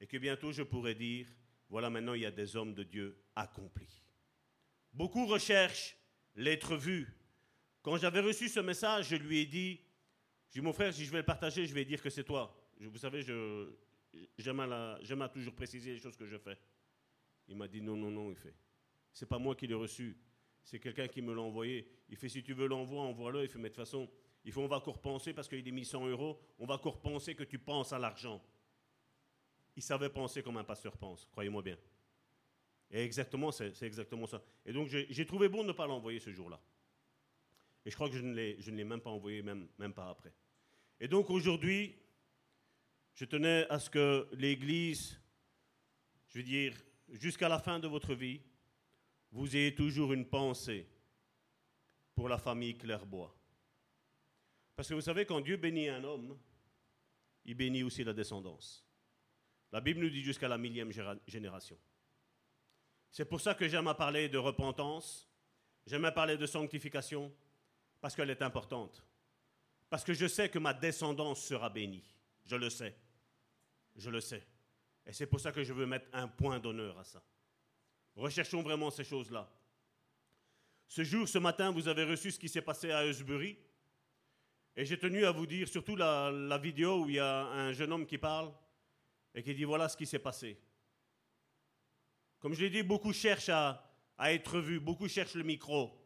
Et que bientôt, je pourrai dire, voilà, maintenant, il y a des hommes de Dieu accomplis. Beaucoup recherchent l'être vu. Quand j'avais reçu ce message, je lui ai dit, j'ai dit, mon frère, si je vais le partager, je vais dire que c'est toi. Vous savez, j'aime à toujours préciser les choses que je fais. Il m'a dit non, non, non, il fait. C'est pas moi qui l'ai reçu, c'est quelqu'un qui me l'a envoyé. Il fait si tu veux l'envoi, envoie-le. Il fait mais de toute façon, il faut on va encore penser parce qu'il est mis 100 euros, on va encore penser que tu penses à l'argent. Il savait penser comme un pasteur pense, croyez-moi bien. Et exactement, c'est exactement ça. Et donc j'ai trouvé bon de ne pas l'envoyer ce jour-là. Et je crois que je ne l'ai, même pas envoyé, même, pas après. Et donc aujourd'hui, je tenais à ce que l'Église, je veux dire, jusqu'à la fin de votre vie, vous ayez toujours une pensée pour la famille Clairbois. Parce que vous savez, quand Dieu bénit un homme, il bénit aussi la descendance. La Bible nous dit jusqu'à la millième génération. C'est pour ça que j'aime à parler de repentance, j'aime à parler de sanctification, parce qu'elle est importante. Parce que je sais que ma descendance sera bénie. Je le sais. Je le sais. Et c'est pour ça que je veux mettre un point d'honneur à ça. Recherchons vraiment ces choses-là. Ce jour, ce matin, vous avez reçu ce qui s'est passé à Eusbury. Et j'ai tenu à vous dire, surtout la, vidéo où il y a un jeune homme qui parle et qui dit voilà ce qui s'est passé. Comme je l'ai dit, beaucoup cherchent à être vus, beaucoup cherchent le micro.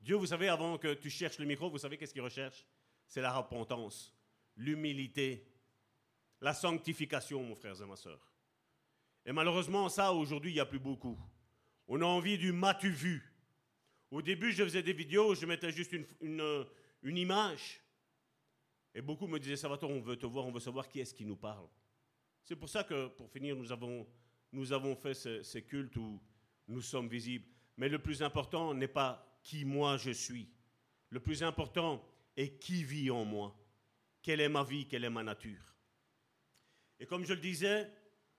Dieu, vous savez, avant que tu cherches le micro, vous savez qu'est-ce qu'il recherche? C'est la repentance, l'humilité, la sanctification, mon frère et ma soeur. Et malheureusement, ça, aujourd'hui, il n'y a plus beaucoup. On a envie du m'as-tu vu Au début, je faisais des vidéos, je mettais juste une, une, image. Et beaucoup me disaient, Salvatore, on veut te voir, on veut savoir qui est-ce qui nous parle. C'est pour ça que, pour finir, nous avons, nous avons fait ce- ces cultes où nous sommes visibles. Mais le plus important n'est pas qui moi je suis. Le plus important est qui vit en moi. Quelle est ma vie, quelle est ma nature. Et comme je le disais,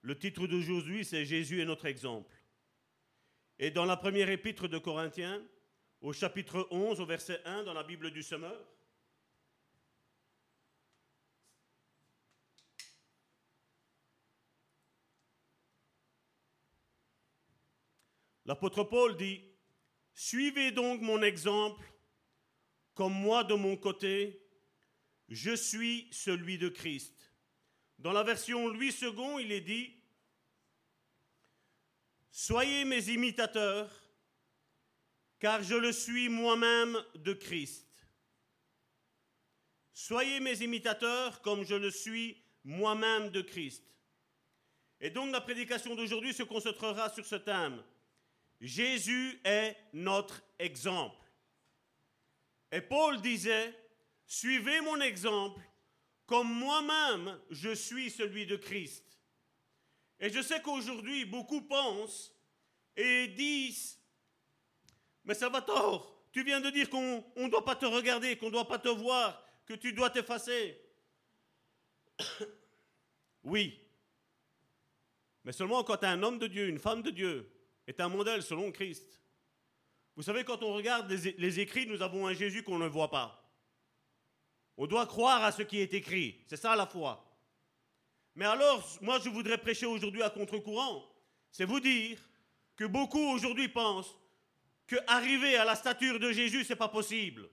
le titre d'aujourd'hui, c'est Jésus est notre exemple. Et dans la première épître de Corinthiens, au chapitre 11, au verset 1, dans la Bible du Semeur, l'apôtre Paul dit, Suivez donc mon exemple, comme moi de mon côté, je suis celui de Christ. Dans la version Louis II, il est dit, Soyez mes imitateurs, car je le suis moi-même de Christ. Soyez mes imitateurs comme je le suis moi-même de Christ. Et donc la prédication d'aujourd'hui se concentrera sur ce thème. Jésus est notre exemple. Et Paul disait, suivez mon exemple comme moi-même je suis celui de Christ. Et je sais qu'aujourd'hui, beaucoup pensent et disent, mais Salvatore, tu viens de dire qu'on ne doit pas te regarder, qu'on ne doit pas te voir, que tu dois t'effacer. oui, mais seulement quand un homme de Dieu, une femme de Dieu, est un modèle selon Christ. Vous savez, quand on regarde les, écrits, nous avons un Jésus qu'on ne voit pas. On doit croire à ce qui est écrit. C'est ça la foi. Mais alors, moi, je voudrais prêcher aujourd'hui à contre-courant. C'est vous dire que beaucoup aujourd'hui pensent que arriver à la stature de Jésus, c'est pas possible.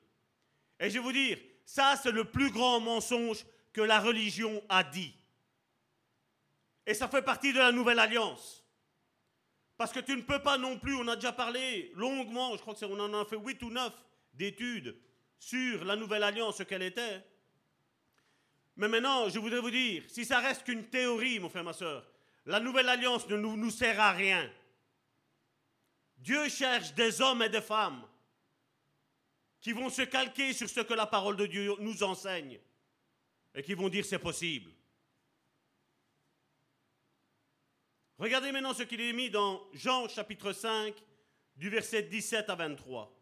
Et je vais vous dire, ça, c'est le plus grand mensonge que la religion a dit. Et ça fait partie de la nouvelle alliance. Parce que tu ne peux pas non plus, on a déjà parlé longuement, je crois qu'on en a fait 8 ou 9 d'études sur la nouvelle alliance, ce qu'elle était. Mais maintenant, je voudrais vous dire, si ça reste qu'une théorie, mon frère, ma soeur, la nouvelle alliance ne nous sert à rien. Dieu cherche des hommes et des femmes qui vont se calquer sur ce que la parole de Dieu nous enseigne et qui vont dire c'est possible. Regardez maintenant ce qu'il est mis dans Jean chapitre 5, du verset 17 à 23.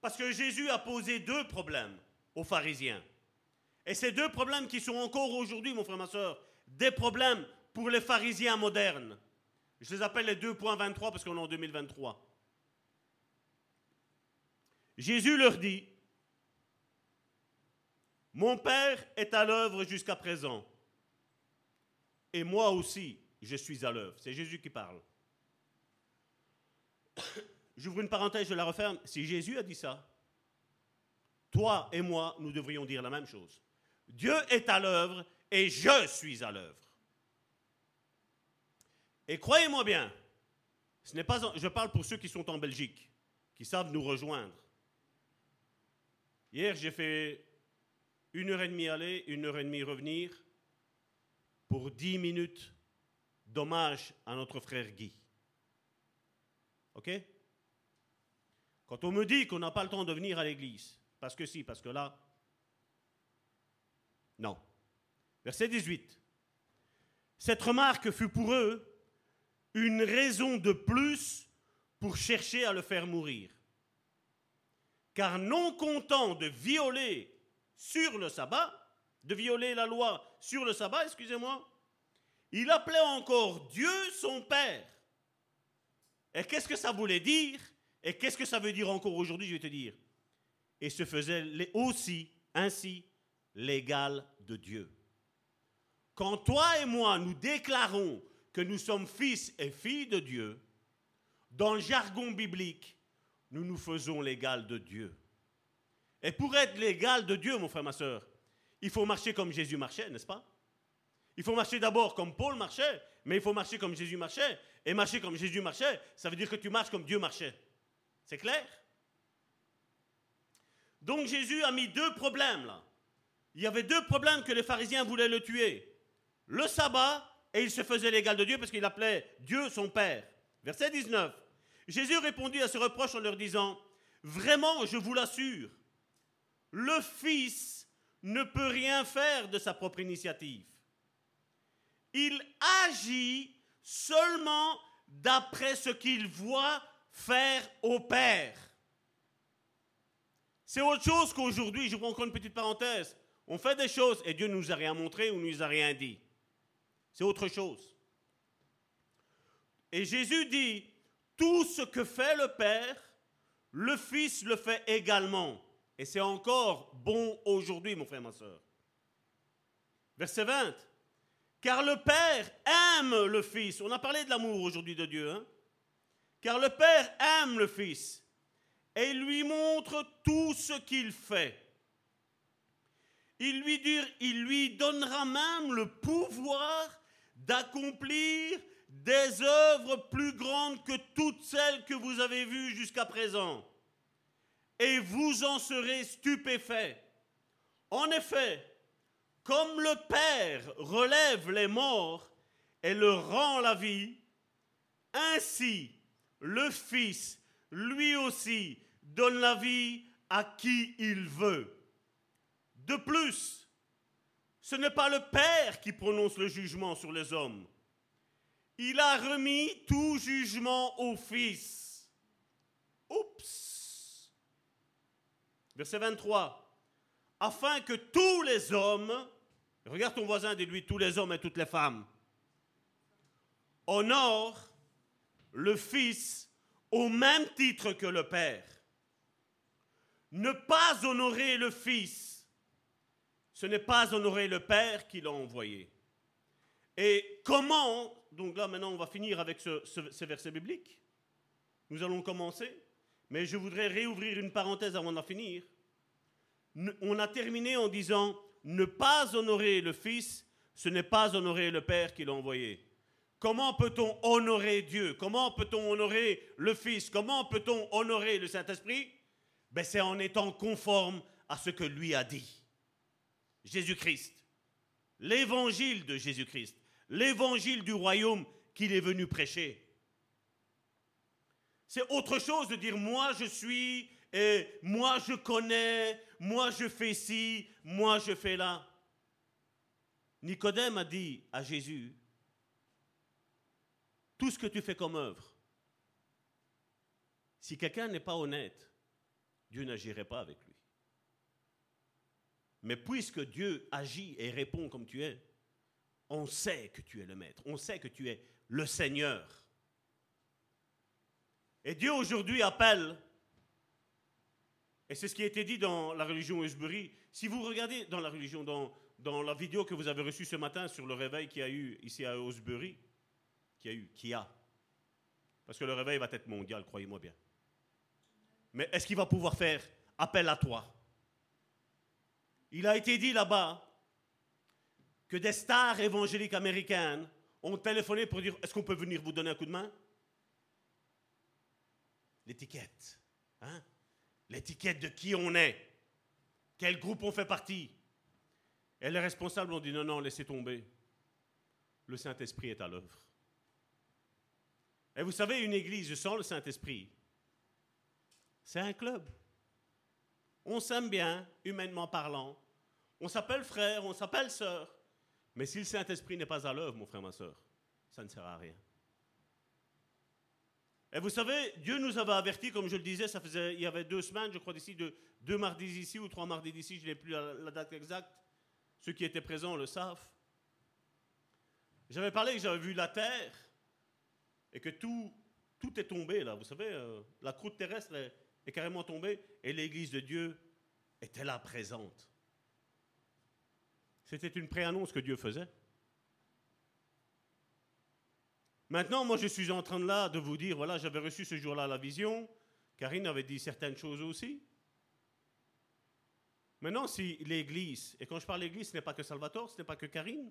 Parce que Jésus a posé deux problèmes aux pharisiens. Et ces deux problèmes qui sont encore aujourd'hui, mon frère, ma soeur, des problèmes pour les pharisiens modernes. Je les appelle les 2.23 parce qu'on est en 2023. Jésus leur dit, Mon Père est à l'œuvre jusqu'à présent. Et moi aussi, je suis à l'œuvre. C'est Jésus qui parle. J'ouvre une parenthèse, je la referme. Si Jésus a dit ça, toi et moi, nous devrions dire la même chose. Dieu est à l'œuvre et je suis à l'œuvre. Et croyez-moi bien, ce n'est pas, je parle pour ceux qui sont en Belgique, qui savent nous rejoindre. Hier, j'ai fait une heure et demie aller, une heure et demie revenir pour dix minutes d'hommage à notre frère Guy. OK? Quand on me dit qu'on n'a pas le temps de venir à l'église, parce que si, parce que là, non. Verset 18. Cette remarque fut pour eux une raison de plus pour chercher à le faire mourir. Car non content de violer sur le sabbat, de violer la loi sur le sabbat, excusez-moi, il appelait encore Dieu son Père. Et qu'est-ce que ça voulait dire? Et qu'est-ce que ça veut dire encore aujourd'hui, je vais te dire? Et se faisait aussi, ainsi, l'égal de Dieu. Quand toi et moi, nous déclarons que nous sommes fils et filles de Dieu, dans le jargon biblique, nous nous faisons l'égal de Dieu. Et pour être l'égal de Dieu, mon frère, ma soeur, il faut marcher comme Jésus marchait, n'est-ce pas? Il faut marcher d'abord comme Paul marchait, mais il faut marcher comme Jésus marchait. Et marcher comme Jésus marchait, ça veut dire que tu marches comme Dieu marchait. C'est clair? Donc Jésus a mis deux problèmes là. Il y avait deux problèmes que les pharisiens voulaient le tuer. Le sabbat, et il se faisait l'égal de Dieu parce qu'il appelait Dieu son Père. Verset 19. Jésus répondit à ce reproche en leur disant, Vraiment, je vous l'assure, le Fils ne peut rien faire de sa propre initiative. Il agit seulement d'après ce qu'il voit faire au Père. C'est autre chose qu'aujourd'hui, je prends encore une petite parenthèse. On fait des choses et Dieu ne nous a rien montré ou ne nous a rien dit. C'est autre chose. Et Jésus dit, tout ce que fait le Père, le Fils le fait également. Et c'est encore bon aujourd'hui, mon frère, ma soeur. Verset 20. Car le Père aime le Fils. On a parlé de l'amour aujourd'hui de Dieu. Hein? Car le Père aime le Fils et il lui montre tout ce qu'il fait. Il lui, dit, il lui donnera même le pouvoir d'accomplir des œuvres plus grandes que toutes celles que vous avez vues jusqu'à présent et vous en serez stupéfaits. En effet, comme le Père relève les morts et leur rend la vie, ainsi le Fils, lui aussi, donne la vie à qui il veut. De plus, ce n'est pas le Père qui prononce le jugement sur les hommes. Il a remis tout jugement au Fils. Oups Verset 23. Afin que tous les hommes, regarde ton voisin, dis-lui tous les hommes et toutes les femmes, honorent le Fils au même titre que le Père. Ne pas honorer le Fils, ce n'est pas honorer le Père qui l'a envoyé. Et comment, donc là maintenant on va finir avec ce, ce verset biblique, nous allons commencer. Mais je voudrais réouvrir une parenthèse avant d'en finir. On a terminé en disant ne pas honorer le Fils, ce n'est pas honorer le Père qui l'a envoyé. Comment peut-on honorer Dieu? Comment peut-on honorer le Fils? Comment peut-on honorer le Saint-Esprit? Ben, C'est en étant conforme à ce que lui a dit. Jésus-Christ. L'évangile de Jésus-Christ. L'évangile du royaume qu'il est venu prêcher. C'est autre chose de dire moi je suis, et moi je connais, moi je fais ci, moi je fais là. Nicodème a dit à Jésus, tout ce que tu fais comme œuvre, si quelqu'un n'est pas honnête, Dieu n'agirait pas avec lui. Mais puisque Dieu agit et répond comme tu es, on sait que tu es le maître, on sait que tu es le Seigneur. Et Dieu aujourd'hui appelle, et c'est ce qui a été dit dans la religion Usbury, si vous regardez dans la religion, dans, la vidéo que vous avez reçue ce matin sur le réveil qu'il y a eu ici à Osbury, qui a eu, qui a, parce que le réveil va être mondial, croyez-moi bien. Mais est-ce qu'il va pouvoir faire appel à toi? Il a été dit là-bas que des stars évangéliques américaines ont téléphoné pour dire est-ce qu'on peut venir vous donner un coup de main? L'étiquette. Hein? L'étiquette de qui on est, quel groupe on fait partie. Et les responsables ont dit non, non, laissez tomber. Le Saint-Esprit est à l'œuvre. Et vous savez, une église sans le Saint-Esprit, C'est un club. On s'aime bien, humainement parlant. On s'appelle frère, on s'appelle sœur. Mais si le Saint-Esprit n'est pas à l'œuvre, mon frère, ma sœur, ça ne sert à rien. Et vous savez, Dieu nous avait avertis, comme je le disais, ça faisait, il y avait deux semaines, je crois d'ici, de, deux mardis ici ou trois mardis d'ici, je n'ai plus la, date exacte. Ceux qui étaient présents le savent. J'avais parlé que j'avais vu la terre et que tout, tout est tombé là. Vous savez, euh, la croûte terrestre est, est carrément tombée et l'Église de Dieu était là présente. C'était une préannonce que Dieu faisait. Maintenant, moi, je suis en train de là de vous dire, voilà, j'avais reçu ce jour-là la vision. Karine avait dit certaines choses aussi. Maintenant, si l'Église, et quand je parle d'Église, ce n'est pas que Salvatore, ce n'est pas que Karine,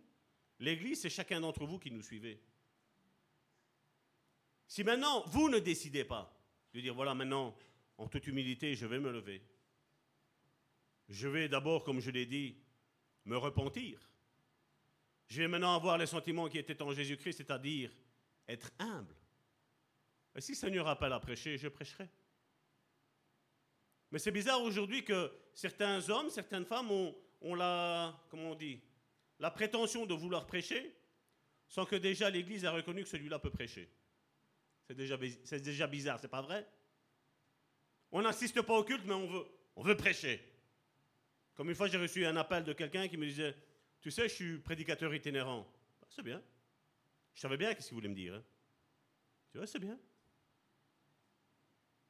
l'Église, c'est chacun d'entre vous qui nous suivez. Si maintenant, vous ne décidez pas de dire, voilà, maintenant, en toute humilité, je vais me lever. Je vais d'abord, comme je l'ai dit, me repentir. Je vais maintenant avoir les sentiments qui étaient en Jésus-Christ, c'est-à-dire être humble. Et si Seigneur appelle à prêcher, je prêcherai. Mais c'est bizarre aujourd'hui que certains hommes, certaines femmes ont, ont, la, comment on dit, la prétention de vouloir prêcher sans que déjà l'Église ait reconnu que celui-là peut prêcher. C'est déjà, c'est déjà bizarre, c'est pas vrai? On n'assiste pas au culte, mais on veut, on veut prêcher. Comme une fois, j'ai reçu un appel de quelqu'un qui me disait Tu sais, je suis prédicateur itinérant. Ben, c'est bien. Je savais bien ce qu'il voulait me dire. Hein. Tu vois, c'est bien.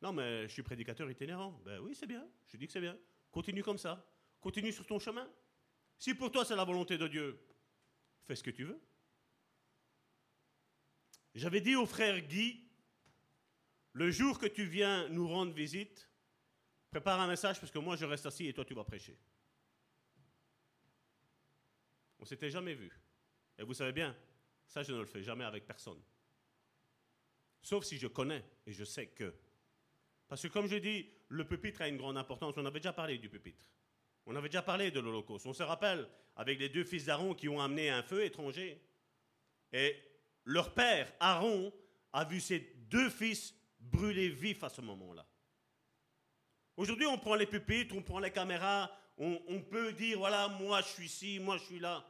Non, mais je suis prédicateur itinérant. Ben oui, c'est bien. Je dis que c'est bien. Continue comme ça. Continue sur ton chemin. Si pour toi c'est la volonté de Dieu, fais ce que tu veux. J'avais dit au frère Guy, le jour que tu viens nous rendre visite, prépare un message parce que moi je reste assis et toi tu vas prêcher. On s'était jamais vu. Et vous savez bien, ça je ne le fais jamais avec personne. Sauf si je connais et je sais que. Parce que comme je dis, le pupitre a une grande importance. On avait déjà parlé du pupitre. On avait déjà parlé de l'Holocauste. On se rappelle avec les deux fils d'Aaron qui ont amené un feu étranger. Et leur père, Aaron, a vu ses deux fils brûler vifs à ce moment-là. Aujourd'hui, on prend les pupitres, on prend les caméras, on, on, peut dire, voilà, moi je suis ici, moi je suis là.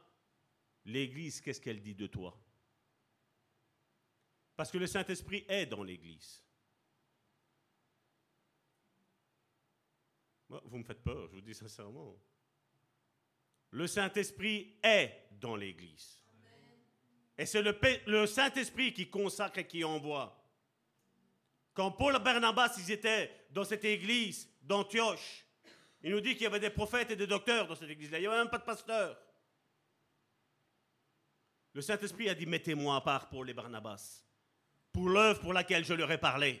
L'Église, qu'est-ce qu'elle dit de toi? Parce que le Saint-Esprit est dans l'Église. Vous me faites peur, je vous dis sincèrement. Le Saint-Esprit est dans l'Église. Et c'est le, Saint-Esprit qui consacre et qui envoie. Quand Paul et Barnabas, ils étaient dans cette église d'Antioche, il nous dit qu'il y avait des prophètes et des docteurs dans cette église-là. Il n'y avait même pas de pasteur. Le Saint-Esprit a dit, mettez-moi à part pour les Barnabas, pour l'œuvre pour laquelle je leur ai parlé,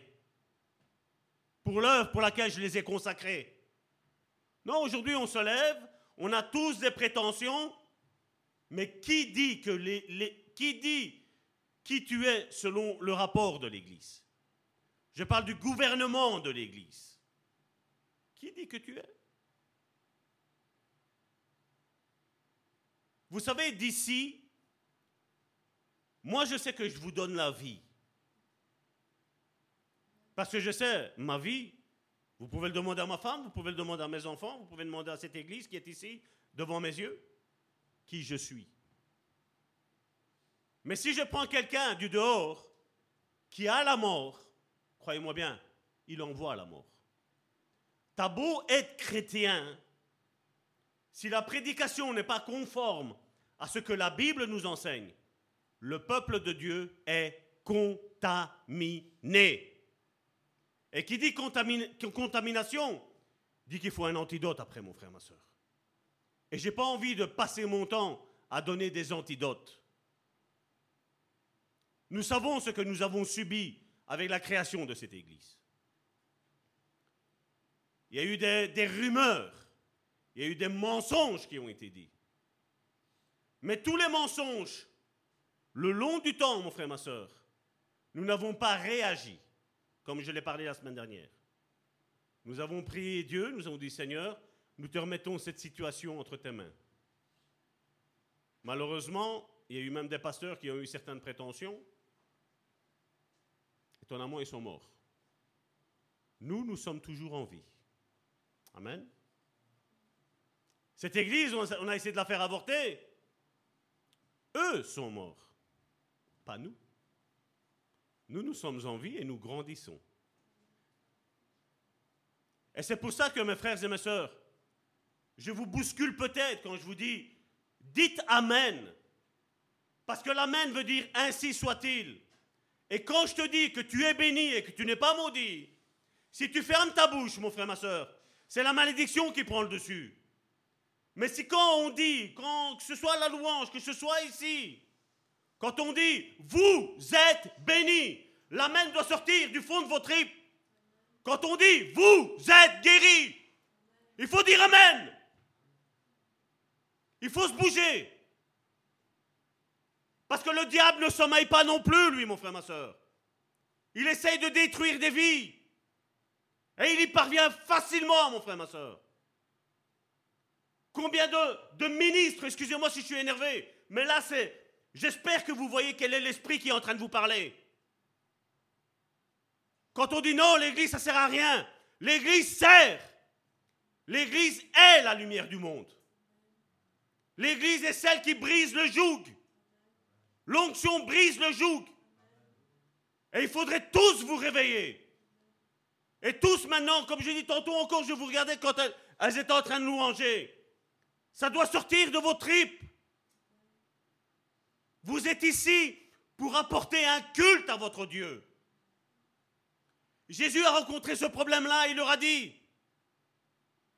pour l'œuvre pour laquelle je les ai consacrés. Non, aujourd'hui on se lève, on a tous des prétentions, mais qui dit que qui dit qui tu es selon le rapport de l'Église? Je parle du gouvernement de l'Église. Qui dit que tu es? Vous savez, d'ici, moi je sais que je vous donne la vie. Parce que je sais, ma vie, vous pouvez le demander à ma femme, vous pouvez le demander à mes enfants, vous pouvez demander à cette église qui est ici, devant mes yeux, qui je suis. Mais si je prends quelqu'un du dehors qui a la mort, croyez-moi bien, il envoie la mort. T'as beau être chrétien, si la prédication n'est pas conforme à ce que la Bible nous enseigne, le peuple de Dieu est contaminé. Et qui dit contamination, dit qu'il faut un antidote après, mon frère, ma soeur. Et je n'ai pas envie de passer mon temps à donner des antidotes. Nous savons ce que nous avons subi avec la création de cette Église. Il y a eu des, rumeurs, il y a eu des mensonges qui ont été dits. Mais tous les mensonges, le long du temps, mon frère, ma soeur, nous n'avons pas réagi, comme je l'ai parlé la semaine dernière. Nous avons prié Dieu, nous avons dit Seigneur, nous te remettons cette situation entre tes mains. Malheureusement, il y a eu même des pasteurs qui ont eu certaines prétentions. Étonnamment, ils sont morts. Nous, nous sommes toujours en vie. Amen. Cette église, on a- essayé de la faire avorter. Eux sont morts, pas nous. Nous, nous sommes en vie et nous grandissons. Et c'est pour ça que mes frères et mes sœurs, je vous bouscule peut-être quand je vous dis, dites Amen. Parce que l'Amen veut dire ainsi soit-il. Et quand je te dis que tu es béni et que tu n'es pas maudit, si tu fermes ta bouche, mon frère, ma soeur, c'est la malédiction qui prend le dessus. Mais si quand on dit, quand, que ce soit la louange, que ce soit ici, quand on dit vous êtes bénis, l'amen doit sortir du fond de vos tripes. Quand on dit vous êtes guéris, il faut dire amen. Il faut se bouger. Parce que le diable ne sommeille pas non plus, lui, mon frère, ma soeur. Il essaye de détruire des vies. Et il y parvient facilement, mon frère, ma soeur. Combien de, de ministres, excusez-moi si je suis énervé, mais là c'est, j'espère que vous voyez quel est l'esprit qui est en train de vous parler. Quand on dit non, l'église ça sert à rien, l'église sert. L'église est la lumière du monde. L'église est celle qui brise le joug. L'onction brise le joug. Et il faudrait tous vous réveiller. Et tous maintenant, comme je dis tantôt encore, je vous regardais quand elles, elles étaient en train de louanger. Ça doit sortir de vos tripes. Vous êtes ici pour apporter un culte à votre Dieu. Jésus a rencontré ce problème-là, il leur a dit,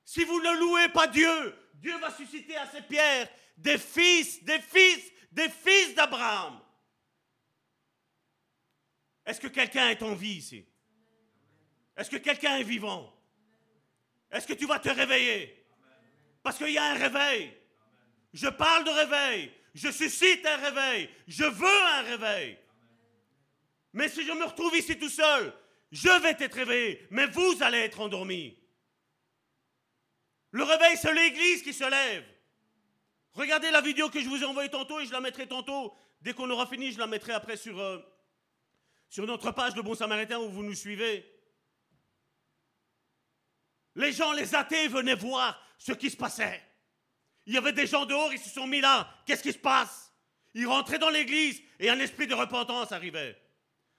si vous ne louez pas Dieu, Dieu va susciter à ces pierres des fils, des fils, des fils d'Abraham. Est-ce que quelqu'un est en vie ici? Est-ce que quelqu'un est vivant? Est-ce que tu vas te réveiller? Parce qu'il y a un réveil. Je parle de réveil. Je suscite un réveil. Je veux un réveil. Mais si je me retrouve ici tout seul, je vais être réveillé, mais vous allez être endormis. Le réveil, c'est l'église qui se lève. Regardez la vidéo que je vous ai envoyée tantôt et je la mettrai tantôt. Dès qu'on aura fini, je la mettrai après sur, euh, sur notre page Le Bon Samaritain où vous nous suivez. Les gens, les athées, venaient voir ce qui se passait. Il y avait des gens dehors, ils se sont mis là. Qu'est-ce qui se passe? Ils rentraient dans l'église et un esprit de repentance arrivait.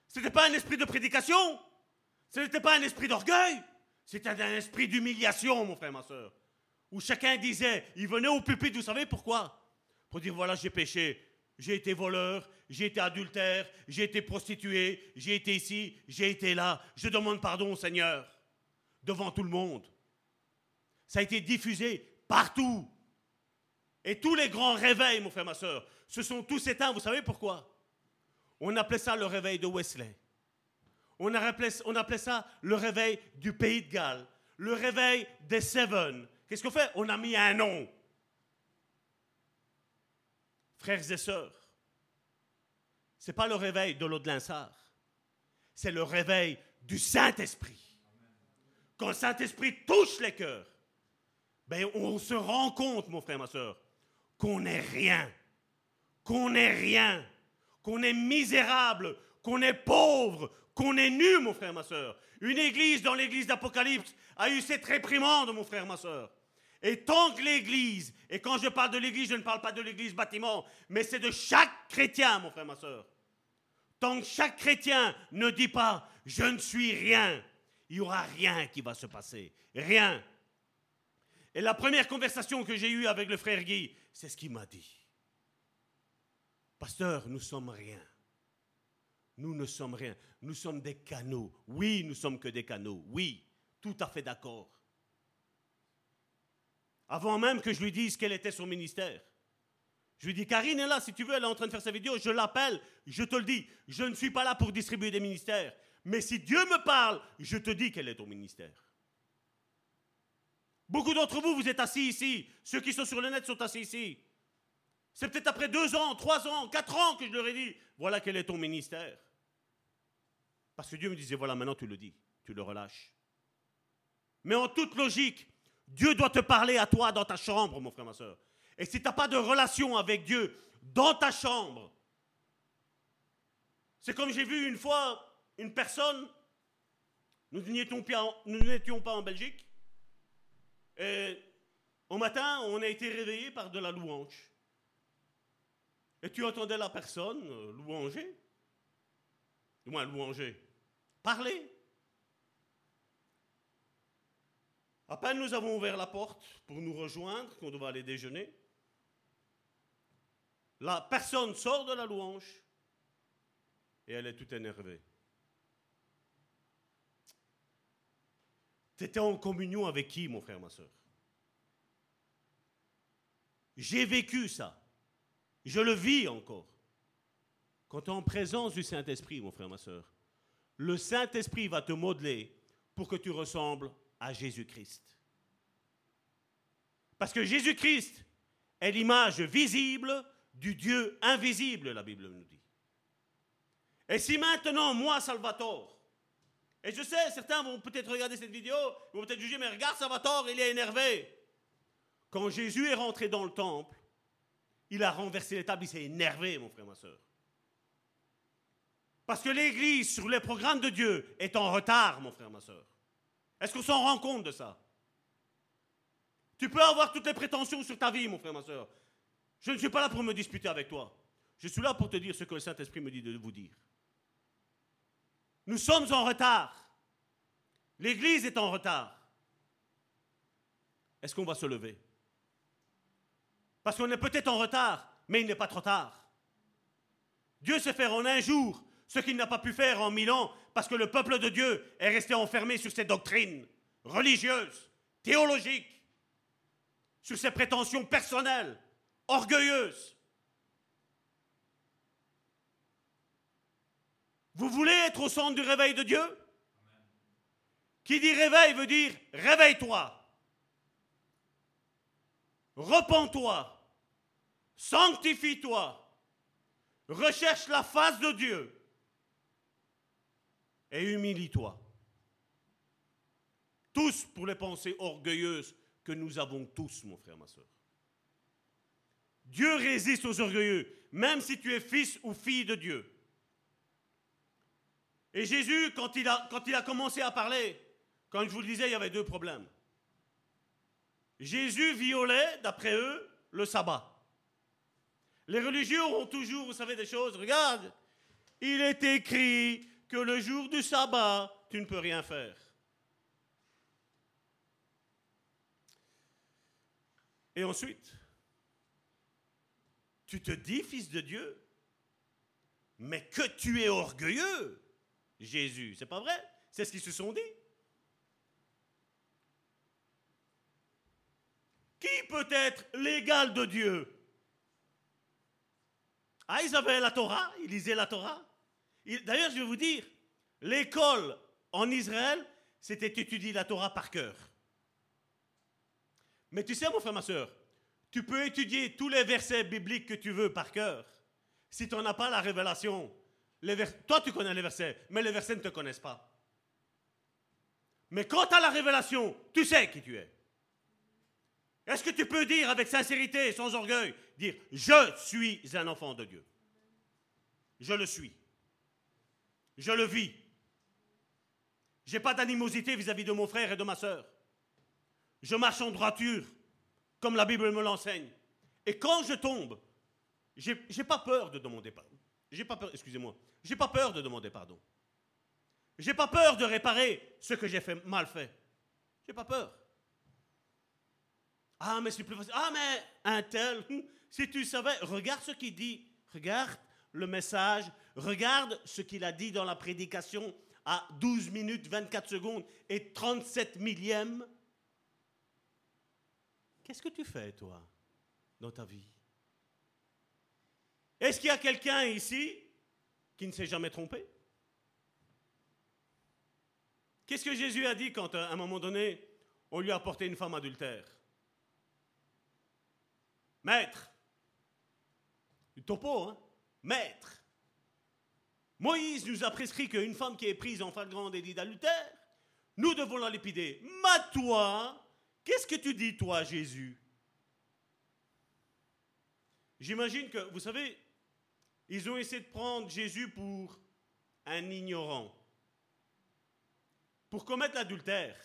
Ce n'était pas un esprit de prédication. Ce n'était pas un esprit d'orgueil. C'était un esprit d'humiliation, mon frère, ma soeur. Où chacun disait, il venait au pupitre, vous savez pourquoi? Pour dire, voilà, j'ai péché. J'ai été voleur, j'ai été adultère, j'ai été prostituée, j'ai été ici, j'ai été là. Je demande pardon au Seigneur. Devant tout le monde. Ça a été diffusé partout. Et tous les grands réveils, mon frère, ma soeur, se sont tous éteints. Vous savez pourquoi? On appelait ça le réveil de Wesley. On appelait, ça le réveil du pays de Galles. Le réveil des Seven. Qu'est-ce qu'on fait? On a mis un nom. Frères et sœurs, ce n'est pas le réveil de l'eau. C'est le réveil du Saint-Esprit. Quand le Saint-Esprit touche les cœurs, ben on se rend compte, mon frère, ma soeur, qu'on n'est rien, qu'on n'est rien, qu'on est misérable, qu'on est pauvre, qu'on est nu, mon frère, ma soeur. Une église dans l'église d'Apocalypse a eu cette réprimande, mon frère, ma soeur. Et tant que l'église, et quand je parle de l'église, je ne parle pas de l'église bâtiment, mais c'est de chaque chrétien, mon frère, ma soeur. Tant que chaque chrétien ne dit pas je ne suis rien, il n'y aura rien qui va se passer. Rien. Et la première conversation que j'ai eue avec le frère Guy, c'est ce qu'il m'a dit. Pasteur, nous sommes rien. Nous ne sommes rien. Nous sommes des canaux. Oui, nous sommes que des canaux. Oui, tout à fait d'accord. Avant même que je lui dise quel était son ministère. Je lui dis, Karine est là, si tu veux, elle est en train de faire sa vidéo, je l'appelle, je te le dis, je ne suis pas là pour distribuer des ministères. Mais si Dieu me parle, je te dis quel est ton ministère. Beaucoup d'entre vous, vous êtes assis ici. Ceux qui sont sur le net sont assis ici. C'est peut-être après deux ans, trois ans, quatre ans que je leur ai dit, voilà quel est ton ministère. Parce que Dieu me disait, voilà, maintenant tu le dis, tu le relâches. Mais en toute logique, Dieu doit te parler à toi dans ta chambre, mon frère, ma soeur. Et si tu n'as pas de relation avec Dieu dans ta chambre, c'est comme j'ai vu une fois une personne Nous n'étions pas, en Belgique. Et au matin, on a été réveillé par de la louange. Et tu entendais la personne euh, louanger, du moins louanger, parler. À peine nous avons ouvert la porte pour nous rejoindre, qu'on devait aller déjeuner, la personne sort de la louange et elle est toute énervée. Tu étais en communion avec qui, mon frère, ma soeur? J'ai vécu ça. Je le vis encore. Quand tu es en présence du Saint-Esprit, mon frère, ma soeur, le Saint-Esprit va te modeler pour que tu ressembles à Jésus-Christ. Parce que Jésus-Christ est l'image visible du Dieu invisible, la Bible nous dit. Et si maintenant, moi, Salvatore, et je sais, certains vont peut-être regarder cette vidéo, ils vont peut-être juger, mais regarde Salvatore, il est énervé. Quand Jésus est rentré dans le temple, il a renversé les tables, il s'est énervé, mon frère, ma soeur. Parce que l'Église, sur les programmes de Dieu, est en retard, mon frère, ma soeur. Est-ce qu'on s'en rend compte de ça? Tu peux avoir toutes les prétentions sur ta vie, mon frère, ma soeur. Je ne suis pas là pour me disputer avec toi. Je suis là pour te dire ce que le Saint-Esprit me dit de vous dire. Nous sommes en retard. L'Église est en retard. Est-ce qu'on va se lever? Parce qu'on est peut-être en retard, mais il n'est pas trop tard. Dieu sait faire en un jour ce qu'il n'a pas pu faire en mille ans, parce que le peuple de Dieu est resté enfermé sur ses doctrines religieuses, théologiques, sur ses prétentions personnelles, orgueilleuses. Vous voulez être au centre du réveil de Dieu? Qui dit réveil veut dire réveille-toi. Repends-toi. Sanctifie-toi. Recherche la face de Dieu. Et humilie-toi. Tous pour les pensées orgueilleuses que nous avons tous, mon frère, ma soeur. Dieu résiste aux orgueilleux, même si tu es fils ou fille de Dieu. Et Jésus, quand il, a, commencé à parler, quand je vous le disais, il y avait deux problèmes. Jésus violait, d'après eux, le sabbat. Les religieux ont toujours, vous savez, des choses. Regarde, il est écrit que le jour du sabbat, tu ne peux rien faire. Et ensuite, tu te dis fils de Dieu, mais que tu es orgueilleux. Jésus. C'est pas vrai? C'est ce qu'ils se sont dit. Qui peut être l'égal de Dieu? Ah, ils avaient la Torah, ils lisaient la Torah. D'ailleurs, je vais vous dire, l'école en Israël, c'était étudier la Torah par cœur. Mais tu sais, mon frère, ma soeur, tu peux étudier tous les versets bibliques que tu veux par cœur. Si tu n'en as pas la révélation, toi, tu connais les versets, mais les versets ne te connaissent pas. Mais quand tu as la révélation, tu sais qui tu es. Est-ce que tu peux dire avec sincérité et sans orgueil, dire, je suis un enfant de Dieu Je le suis. Je le vis. Je n'ai pas d'animosité vis-à-vis de mon frère et de ma soeur. Je marche en droiture, comme la Bible me l'enseigne. Et quand je tombe, je n'ai pas peur de demander pardon. J'ai pas peur, excusez-moi, j'ai pas peur de demander pardon. J'ai pas peur de réparer ce que j'ai fait mal fait. J'ai pas peur. Ah, mais c'est plus facile. Ah, mais un tel, hum, si tu savais, regarde ce qu'il dit. Regarde le message. Regarde ce qu'il a dit dans la prédication à 12 minutes 24 secondes et 37 millièmes. Qu'est-ce que tu fais, toi, dans ta vie? Est-ce qu'il y a quelqu'un ici qui ne s'est jamais trompé? Qu'est-ce que Jésus a dit quand, à un moment donné, on lui a apporté une femme adultère? Maître, du topo, hein? Maître, Moïse nous a prescrit qu'une femme qui est prise en flagrant délit d'adultère, nous devons la lépider. Mais toi, qu'est-ce que tu dis, toi, Jésus? J'imagine que, vous savez, ils ont essayé de prendre Jésus pour un ignorant, pour commettre l'adultère,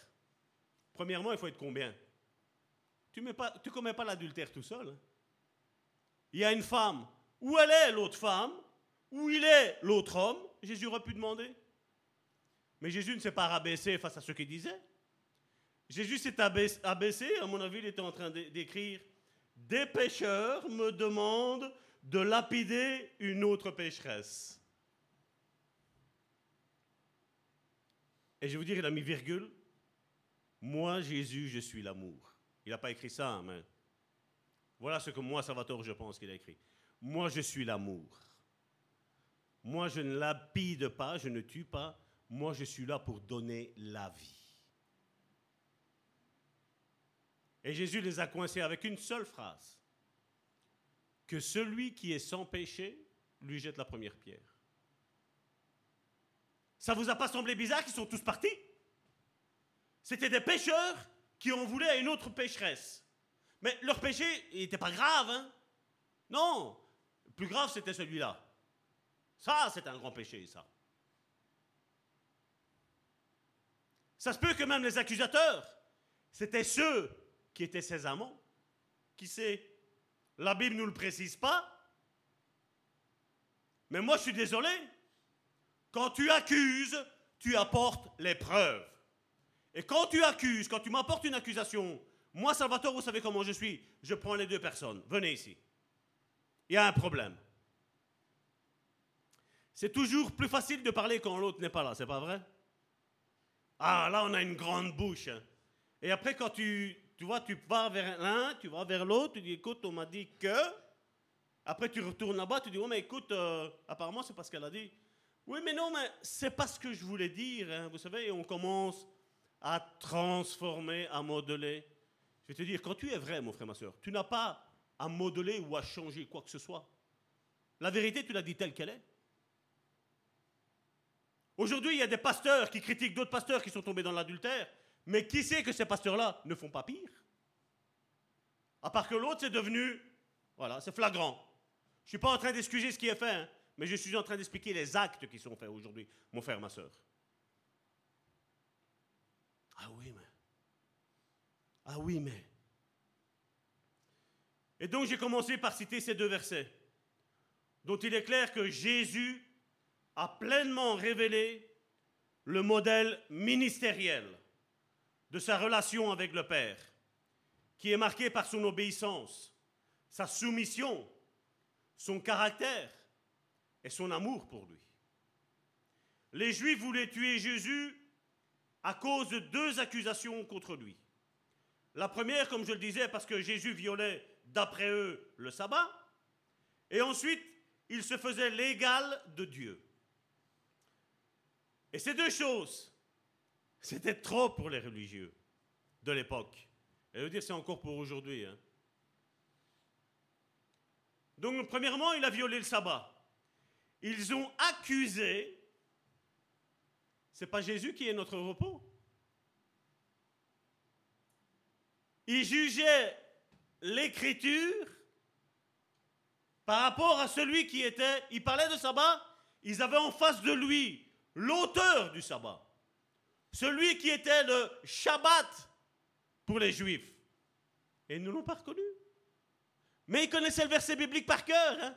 premièrement, il faut être combien? Tu ne commets pas l'adultère tout seul. hein. Il y a une femme. Où elle est l'autre femme? Où il est l'autre homme? Jésus aurait pu demander. Mais Jésus ne s'est pas rabaissé face à ce qu'il disait. Jésus s'est abaissé, à mon avis, il était en train d'é- d'écrire Des pécheurs me demandent de lapider une autre pécheresse. Et je vais vous dire, il a mis virgule. Moi, Jésus, je suis l'amour. Il n'a pas écrit ça, hein, mais voilà ce que moi, Salvatore, je pense qu'il a écrit. Moi, je suis l'amour. Moi, je ne lapide pas, je ne tue pas. Moi, je suis là pour donner la vie. Et Jésus les a coincés avec une seule phrase. Que celui qui est sans péché lui jette la première pierre. Ça vous a pas semblé bizarre qu'ils sont tous partis? C'était des pécheurs qui en voulaient à une autre pécheresse. Mais leur péché n'était pas grave, hein? Non, plus grave c'était celui-là. Ça, c'est un grand péché, ça. Ça se peut que même les accusateurs, c'était ceux qui étaient ses amants. Qui sait La Bible ne nous le précise pas. Mais moi, je suis désolé. Quand tu accuses, tu apportes les preuves. Et quand tu accuses, quand tu m'apportes une accusation, moi, Salvatore, vous savez comment je suis Je prends les deux personnes. Venez ici. Il y a un problème. C'est toujours plus facile de parler quand l'autre n'est pas là, c'est pas vrai? Ah, là, on a une grande bouche. hein. Et après, quand tu, tu vois, tu vas vers l'un, tu vas vers l'autre, tu dis, écoute, on m'a dit que. Après, tu retournes là-bas, tu dis, oh, mais écoute, euh, apparemment, c'est parce qu'elle a dit. Oui, mais non, mais c'est pas ce que je voulais dire, hein, vous savez, on commence à transformer, à modeler. Je vais te dire, quand tu es vrai, mon frère, ma soeur, tu n'as pas à modeler ou à changer quoi que ce soit. La vérité, tu l'as dit telle qu'elle est. Aujourd'hui, il y a des pasteurs qui critiquent d'autres pasteurs qui sont tombés dans l'adultère, mais qui sait que ces pasteurs-là ne font pas pire? À part que l'autre, c'est devenu, voilà, c'est flagrant. Je ne suis pas en train d'excuser ce qui est fait, hein, mais je suis en train d'expliquer les actes qui sont faits aujourd'hui, mon frère, ma soeur. Ah oui, mais. Ah oui, mais. Et donc j'ai commencé par citer ces deux versets, dont il est clair que Jésus a pleinement révélé le modèle ministériel de sa relation avec le Père, qui est marqué par son obéissance, sa soumission, son caractère et son amour pour lui. Les Juifs voulaient tuer Jésus à cause de deux accusations contre lui. La première, comme je le disais, parce que Jésus violait, d'après eux, le sabbat. Et ensuite, il se faisait l'égal de Dieu. Et ces deux choses, c'était trop pour les religieux de l'époque. Et je veux dire, c'est encore pour aujourd'hui. hein. Donc, premièrement, il a violé le sabbat. Ils ont accusé. C'est pas Jésus qui est notre repos. Ils jugeaient l'écriture par rapport à celui qui était. Il parlait de sabbat. Ils avaient en face de lui l'auteur du sabbat. Celui qui était le Shabbat pour les Juifs. Et ils ne l'ont pas reconnu. Mais ils connaissaient le verset biblique par cœur. hein.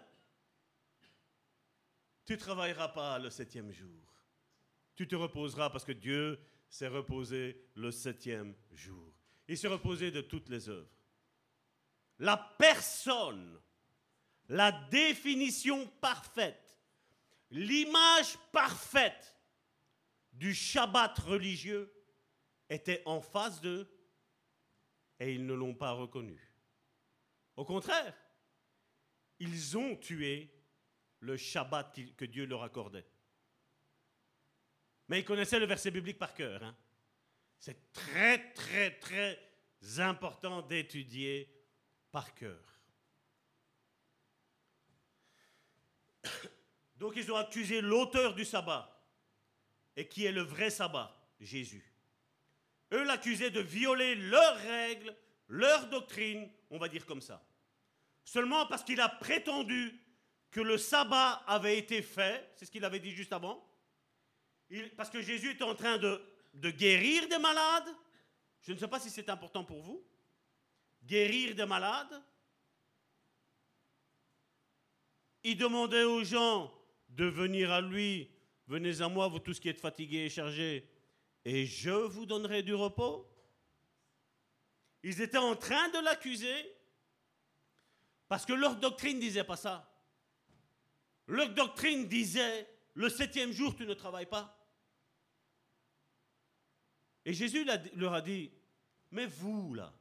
Tu ne travailleras pas le septième jour. Tu te reposeras parce que Dieu s'est reposé le septième jour. Il s'est reposé de toutes les œuvres. La personne, la définition parfaite, l'image parfaite du Shabbat religieux était en face d'eux et ils ne l'ont pas reconnu. Au contraire, ils ont tué le Shabbat que Dieu leur accordait. Mais ils connaissaient le verset biblique par cœur. hein. C'est très, très, très important d'étudier par cœur. Donc ils ont accusé l'auteur du sabbat, et qui est le vrai sabbat, Jésus. Eux l'accusaient de violer leurs règles, leur doctrine, on va dire comme ça. Seulement parce qu'il a prétendu que le sabbat avait été fait, c'est ce qu'il avait dit juste avant, parce que Jésus était en train de de guérir des malades. Je ne sais pas si c'est important pour vous. Guérir des malades. Il demandait aux gens de venir à lui. Venez à moi, vous tous qui êtes fatigués et chargés, et je vous donnerai du repos. Ils étaient en train de l'accuser parce que leur doctrine disait pas ça. Leur doctrine disait, le septième jour, tu ne travailles pas. Et Jésus leur a dit, mais vous, là,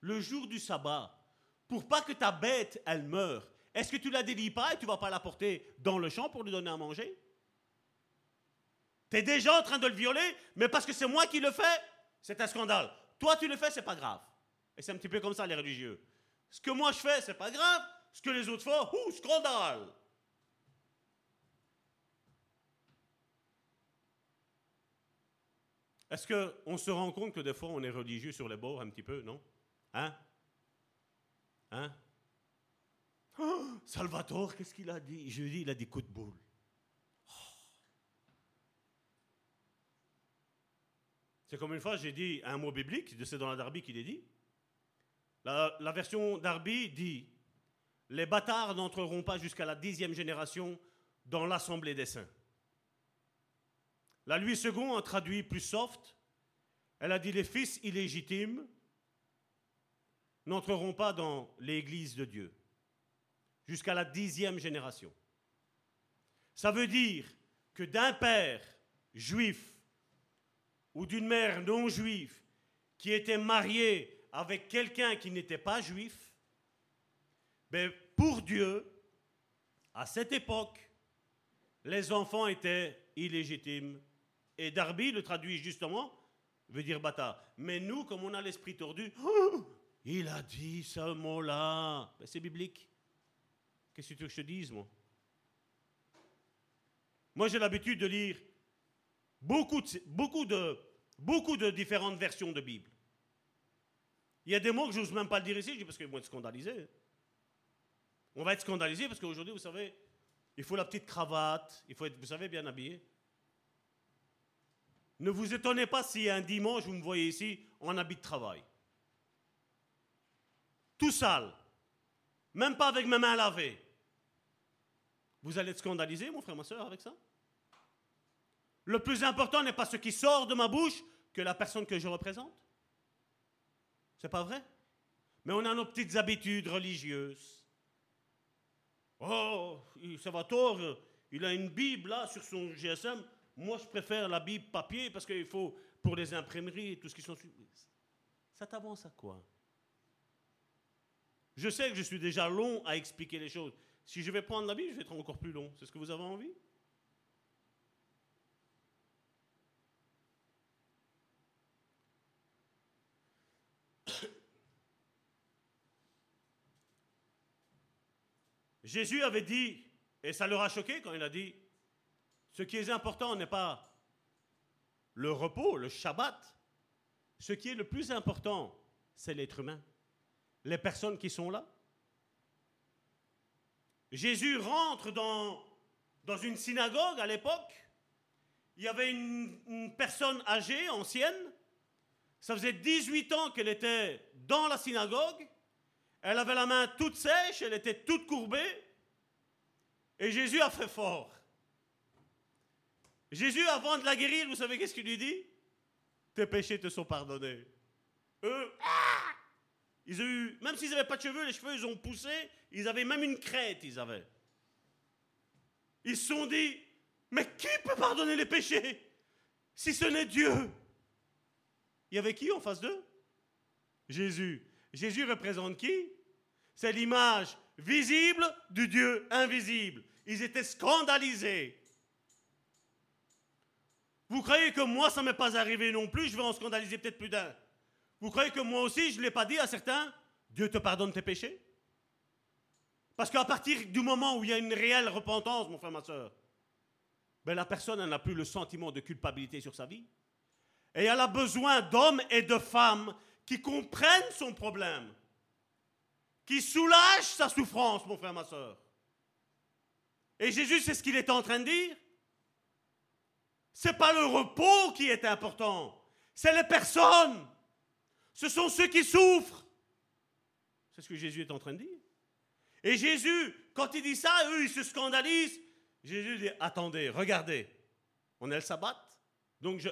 le jour du sabbat, pour pas que ta bête, elle meure, est-ce que tu la délies pas et tu vas pas la porter dans le champ pour lui donner à manger? Tu es déjà en train de le violer, mais parce que c'est moi qui le fais, c'est un scandale. Toi, tu le fais, c'est pas grave. Et c'est un petit peu comme ça, les religieux. Ce que moi je fais, c'est pas grave. Ce que les autres font, ouh, scandale. Est-ce qu'on se rend compte que des fois on est religieux sur les bords un petit peu, non? Hein? Hein? Oh, Salvatore, qu'est-ce qu'il a dit? Je lui dis, il a dit coup de boule. C'est comme une fois, j'ai dit un mot biblique, c'est dans la Darby qu'il est dit. La, version Darby dit Les bâtards n'entreront pas jusqu'à la dixième génération dans l'assemblée des saints. La Louis II a traduit plus soft. Elle a dit les fils illégitimes n'entreront pas dans l'Église de Dieu jusqu'à la dixième génération. Ça veut dire que d'un père juif ou d'une mère non juive qui était marié avec quelqu'un qui n'était pas juif, ben pour Dieu, à cette époque, les enfants étaient illégitimes et Darby le traduit justement, veut dire bâtard. Mais nous, comme on a l'esprit tordu, il a dit ce mot-là. Ben, c'est biblique. Qu'est-ce que tu veux que je te dise, moi? Moi, j'ai l'habitude de lire beaucoup de, beaucoup, de, beaucoup de différentes versions de Bible. Il y a des mots que je n'ose même pas le dire ici, parce qu'ils vont être scandalisés. On va être scandalisé parce qu'aujourd'hui, vous savez, il faut la petite cravate, il faut être, vous savez, bien habillé. Ne vous étonnez pas si un dimanche vous me voyez ici en habit de travail. Tout sale. Même pas avec mes mains lavées. Vous allez être scandalisé, mon frère, ma soeur, avec ça? Le plus important n'est pas ce qui sort de ma bouche que la personne que je représente. C'est pas vrai? Mais on a nos petites habitudes religieuses. Oh, ça va tort, il a une Bible là sur son GSM. Moi, je préfère la Bible papier parce qu'il faut, pour les imprimeries et tout ce qui sont. Ça t'avance à quoi? Je sais que je suis déjà long à expliquer les choses. Si je vais prendre la Bible, je vais être encore plus long. C'est ce que vous avez envie? Jésus avait dit, et ça leur a choqué quand il a dit, ce qui est important n'est pas le repos, le Shabbat. Ce qui est le plus important, c'est l'être humain, les personnes qui sont là. Jésus rentre dans, une synagogue à l'époque. Il y avait une, une personne âgée, ancienne. Ça faisait 18 ans qu'elle était dans la synagogue. Elle avait la main toute sèche, elle était toute courbée. Et Jésus a fait fort. Jésus, avant de la guérir, vous savez qu'est-ce qu'il lui dit? Tes péchés te sont pardonnés. Eux, ils même s'ils n'avaient pas de cheveux, les cheveux, ils ont poussé. Ils avaient même une crête, ils avaient. Ils se sont dit, mais qui peut pardonner les péchés si ce n'est Dieu? Il y avait qui en face d'eux? Jésus. Jésus représente qui? C'est l'image visible du Dieu invisible. Ils étaient scandalisés. Vous croyez que moi, ça ne m'est pas arrivé non plus, je vais en scandaliser peut-être plus d'un. Vous croyez que moi aussi, je ne l'ai pas dit à certains Dieu te pardonne tes péchés? Parce qu'à partir du moment où il y a une réelle repentance, mon frère, ma soeur, ben la personne n'a plus le sentiment de culpabilité sur sa vie. Et elle a besoin d'hommes et de femmes qui comprennent son problème, qui soulagent sa souffrance, mon frère, ma soeur. Et Jésus, c'est ce qu'il est en train de dire. C'est pas le repos qui est important, c'est les personnes. Ce sont ceux qui souffrent. C'est ce que Jésus est en train de dire. Et Jésus, quand il dit ça, eux, ils se scandalisent. Jésus dit, attendez, regardez, on est le sabbat, donc je,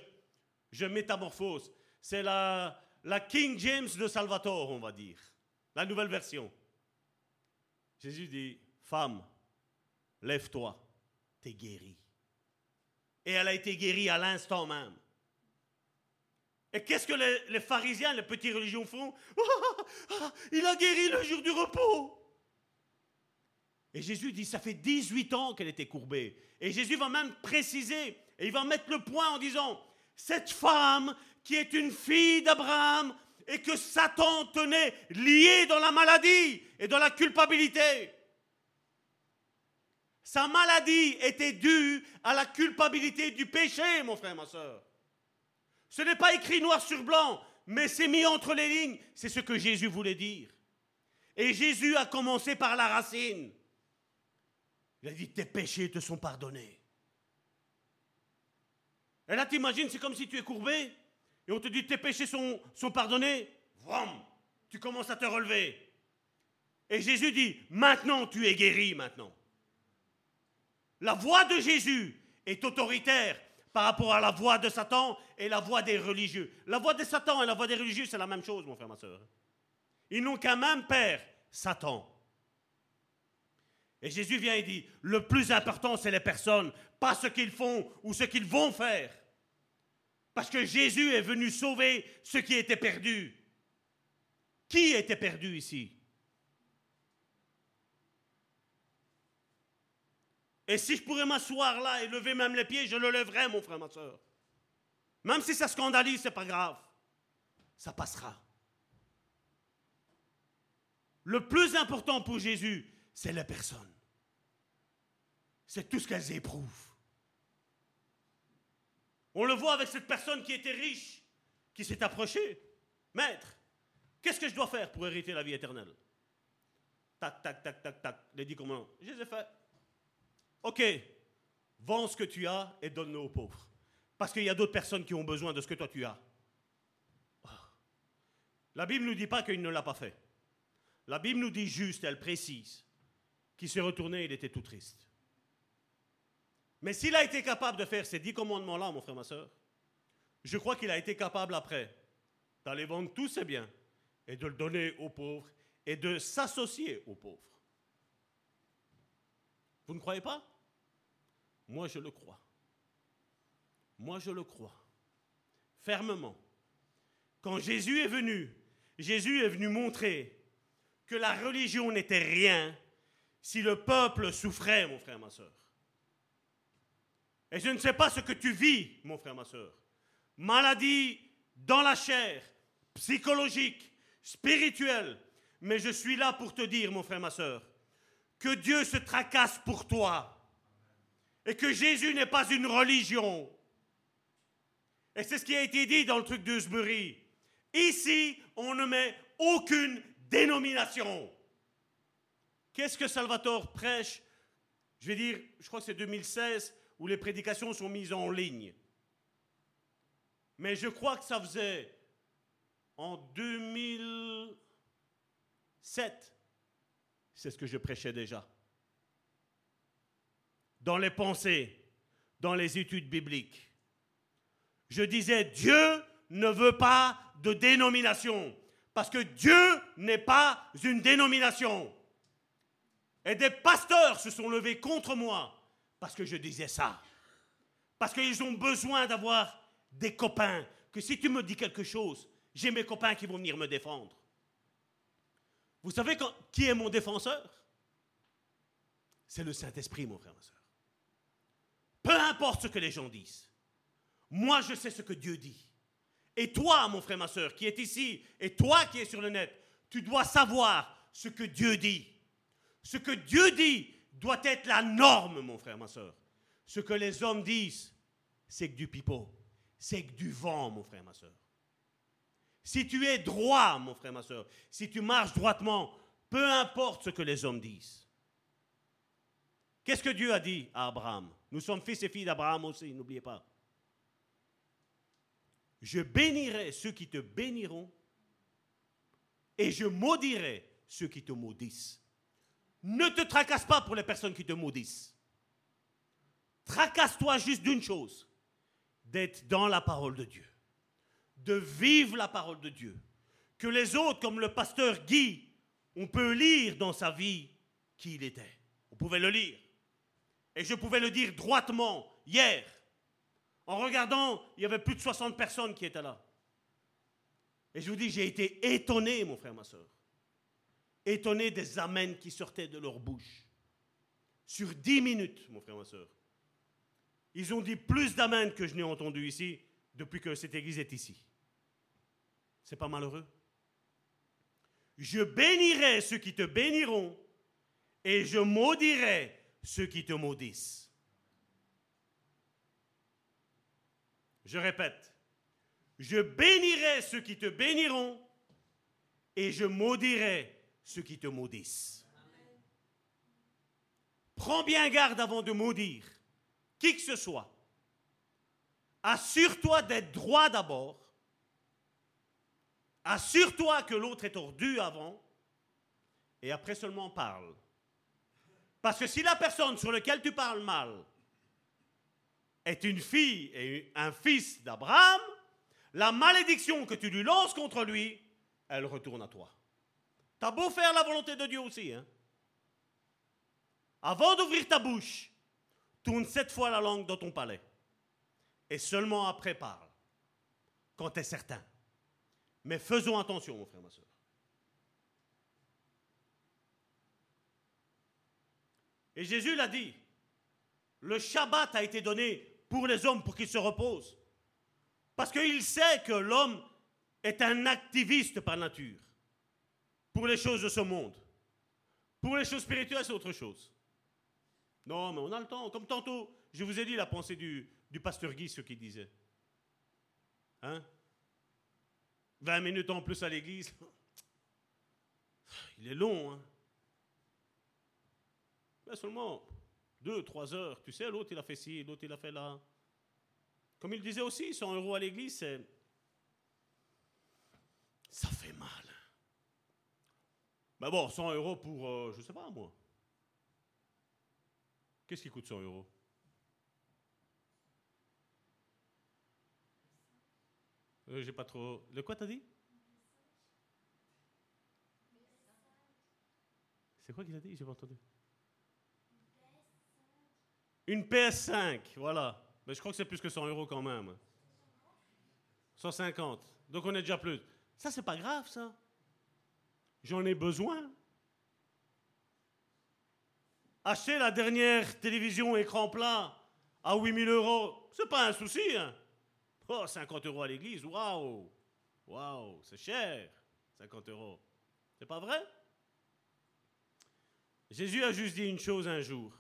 je métamorphose. C'est la, la King James de Salvatore, on va dire, la nouvelle version. Jésus dit, femme, lève-toi, t'es guérie. Et elle a été guérie à l'instant même. Et qu'est-ce que les, pharisiens, les petits religions font? Il a guéri le jour du repos. Et Jésus dit, ça fait 18 ans qu'elle était courbée. Et Jésus va même préciser, et il va mettre le point en disant, cette femme qui est une fille d'Abraham et que Satan tenait liée dans la maladie et dans la culpabilité. Sa maladie était due à la culpabilité du péché, mon frère, ma soeur. Ce n'est pas écrit noir sur blanc, mais c'est mis entre les lignes. C'est ce que Jésus voulait dire. Et Jésus a commencé par la racine. Il a dit, tes péchés te sont pardonnés. Et là, t'imagines, c'est comme si tu es courbé et on te dit, tes péchés sont, pardonnés. Vroom, tu commences à te relever. Et Jésus dit, maintenant tu es guéri maintenant. La voix de Jésus est autoritaire par rapport à la voix de Satan et la voix des religieux. La voix de Satan et la voix des religieux, c'est la même chose, mon frère, ma soeur. Ils n'ont qu'un même père, Satan. Et Jésus vient et dit, le plus important, c'est les personnes, pas ce qu'ils font ou ce qu'ils vont faire. Parce que Jésus est venu sauver ceux qui étaient perdus. Qui était perdu ici? Et si je pourrais m'asseoir là et lever même les pieds, je le lèverais, mon frère, ma soeur. Même si ça scandalise, c'est pas grave. Ça passera. Le plus important pour Jésus, c'est les personnes. C'est tout ce qu'elles éprouvent. On le voit avec cette personne qui était riche, qui s'est approchée. Maître, qu'est-ce que je dois faire pour hériter la vie éternelle? Tac, tac, tac, tac, tac. Les dix commandements. Je les ai faits. Ok, vends ce que tu as et donne-le aux pauvres. Parce qu'il y a d'autres personnes qui ont besoin de ce que toi tu as. Ah. La Bible ne nous dit pas qu'il ne l'a pas fait. La Bible nous dit juste, elle précise, qu'il s'est retourné et il était tout triste. Mais s'il a été capable de faire ces dix commandements-là, mon frère, ma soeur, je crois qu'il a été capable après d'aller vendre tous ses biens et de le donner aux pauvres et de s'associer aux pauvres. Vous ne croyez pas? Moi, je le crois. Moi, je le crois. Fermement. Quand Jésus est venu, Jésus est venu montrer que la religion n'était rien si le peuple souffrait, mon frère, ma soeur. Et je ne sais pas ce que tu vis, mon frère, ma soeur. Maladie dans la chair, psychologique, spirituelle. Mais je suis là pour te dire, mon frère, ma soeur, que Dieu se tracasse pour toi et que Jésus n'est pas une religion. Et c'est ce qui a été dit dans le truc d'Eusbury. Ici, on ne met aucune dénomination. Qu'est-ce que Salvatore prêche? Je vais dire, je crois que c'est 2016 où les prédications sont mises en ligne. Mais je crois que ça faisait en 2007 c'est ce que je prêchais déjà. Dans les pensées, dans les études bibliques, je disais, Dieu ne veut pas de dénomination, parce que Dieu n'est pas une dénomination. Et des pasteurs se sont levés contre moi parce que je disais ça. Parce qu'ils ont besoin d'avoir des copains, que si tu me dis quelque chose, j'ai mes copains qui vont venir me défendre. Vous savez qui est mon défenseur? C'est le Saint-Esprit, mon frère, ma soeur. Peu importe ce que les gens disent, moi je sais ce que Dieu dit. Et toi, mon frère, ma soeur, qui est ici, et toi qui es sur le net, tu dois savoir ce que Dieu dit. Ce que Dieu dit doit être la norme, mon frère, ma soeur. Ce que les hommes disent, c'est que du pipeau, c'est que du vent, mon frère, ma soeur. Si tu es droit, mon frère, ma soeur, si tu marches droitement, peu importe ce que les hommes disent. Qu'est-ce que Dieu a dit à Abraham? Nous sommes fils et filles d'Abraham aussi, n'oubliez pas. Je bénirai ceux qui te béniront et je maudirai ceux qui te maudissent. Ne te tracasse pas pour les personnes qui te maudissent. Tracasse-toi juste d'une chose, d'être dans la parole de Dieu, de vivre la parole de Dieu. Que les autres, comme le pasteur Guy, on peut lire dans sa vie qui il était. On pouvait le lire. Et je pouvais le dire droitement hier. En regardant, il y avait plus de 60 personnes qui étaient là. Et je vous dis, j'ai été étonné, mon frère, ma soeur. Étonné des amens qui sortaient de leur bouche. Sur 10 minutes, mon frère, ma soeur. Ils ont dit plus d'amens que je n'ai entendu ici depuis que cette église est ici. C'est pas malheureux? Je bénirai ceux qui te béniront et je maudirai ceux qui te maudissent. Je répète, je bénirai ceux qui te béniront et je maudirai ceux qui te maudissent. Prends bien garde avant de maudire qui que ce soit. Assure-toi d'être droit d'abord. Assure-toi que l'autre est tordu avant. Et après seulement parle. Parce que si la personne sur laquelle tu parles mal est une fille et un fils d'Abraham, la malédiction que tu lui lances contre lui, elle retourne à toi. T'as beau faire la volonté de Dieu aussi. Hein? Avant d'ouvrir ta bouche, tourne sept fois la langue dans ton palais. Et seulement après parle. Quand tu certain. Mais faisons attention, mon frère, ma soeur. Et Jésus l'a dit, le Shabbat a été donné pour les hommes pour qu'ils se reposent. Parce qu'il sait que l'homme est un activiste par nature pour les choses de ce monde. Pour les choses spirituelles, c'est autre chose. Non, mais on a le temps. Comme tantôt, je vous ai dit la pensée du, pasteur Guy, ce qu'il disait. Hein? 20 minutes en plus à l'église. Il est long, hein mais seulement deux, trois heures. Tu sais, l'autre il a fait ci, l'autre il a fait là. Comme il disait aussi, 100 euros à l'église, c'est. Ça fait mal. Mais bon, 100 euros pour, euh, je sais pas moi. Qu'est-ce qui coûte 100 euros? Euh, J'ai pas trop. Le quoi t'as dit? C'est quoi qu'il a dit? J'ai pas entendu. Une PS5, voilà. Mais je crois que c'est plus que 100 euros quand même. 150. Donc on est déjà plus. Ça, c'est pas grave, ça. J'en ai besoin. Acheter la dernière télévision écran plat à 8000 euros, c'est pas un souci. Hein? Oh, 50 euros à l'église, waouh! Waouh, c'est cher, 50 euros. C'est pas vrai? Jésus a juste dit une chose un jour.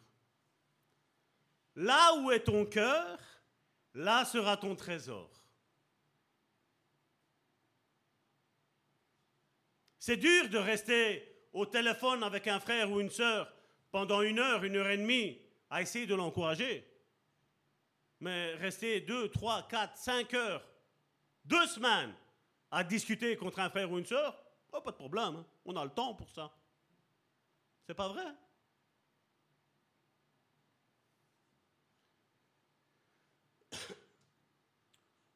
Là où est ton cœur, là sera ton trésor. C'est dur de rester au téléphone avec un frère ou une sœur pendant une heure, une heure et demie à essayer de l'encourager. Mais rester deux, trois, quatre, cinq heures, deux semaines à discuter contre un frère ou une sœur, oh, pas de problème, hein. on a le temps pour ça. C'est pas vrai?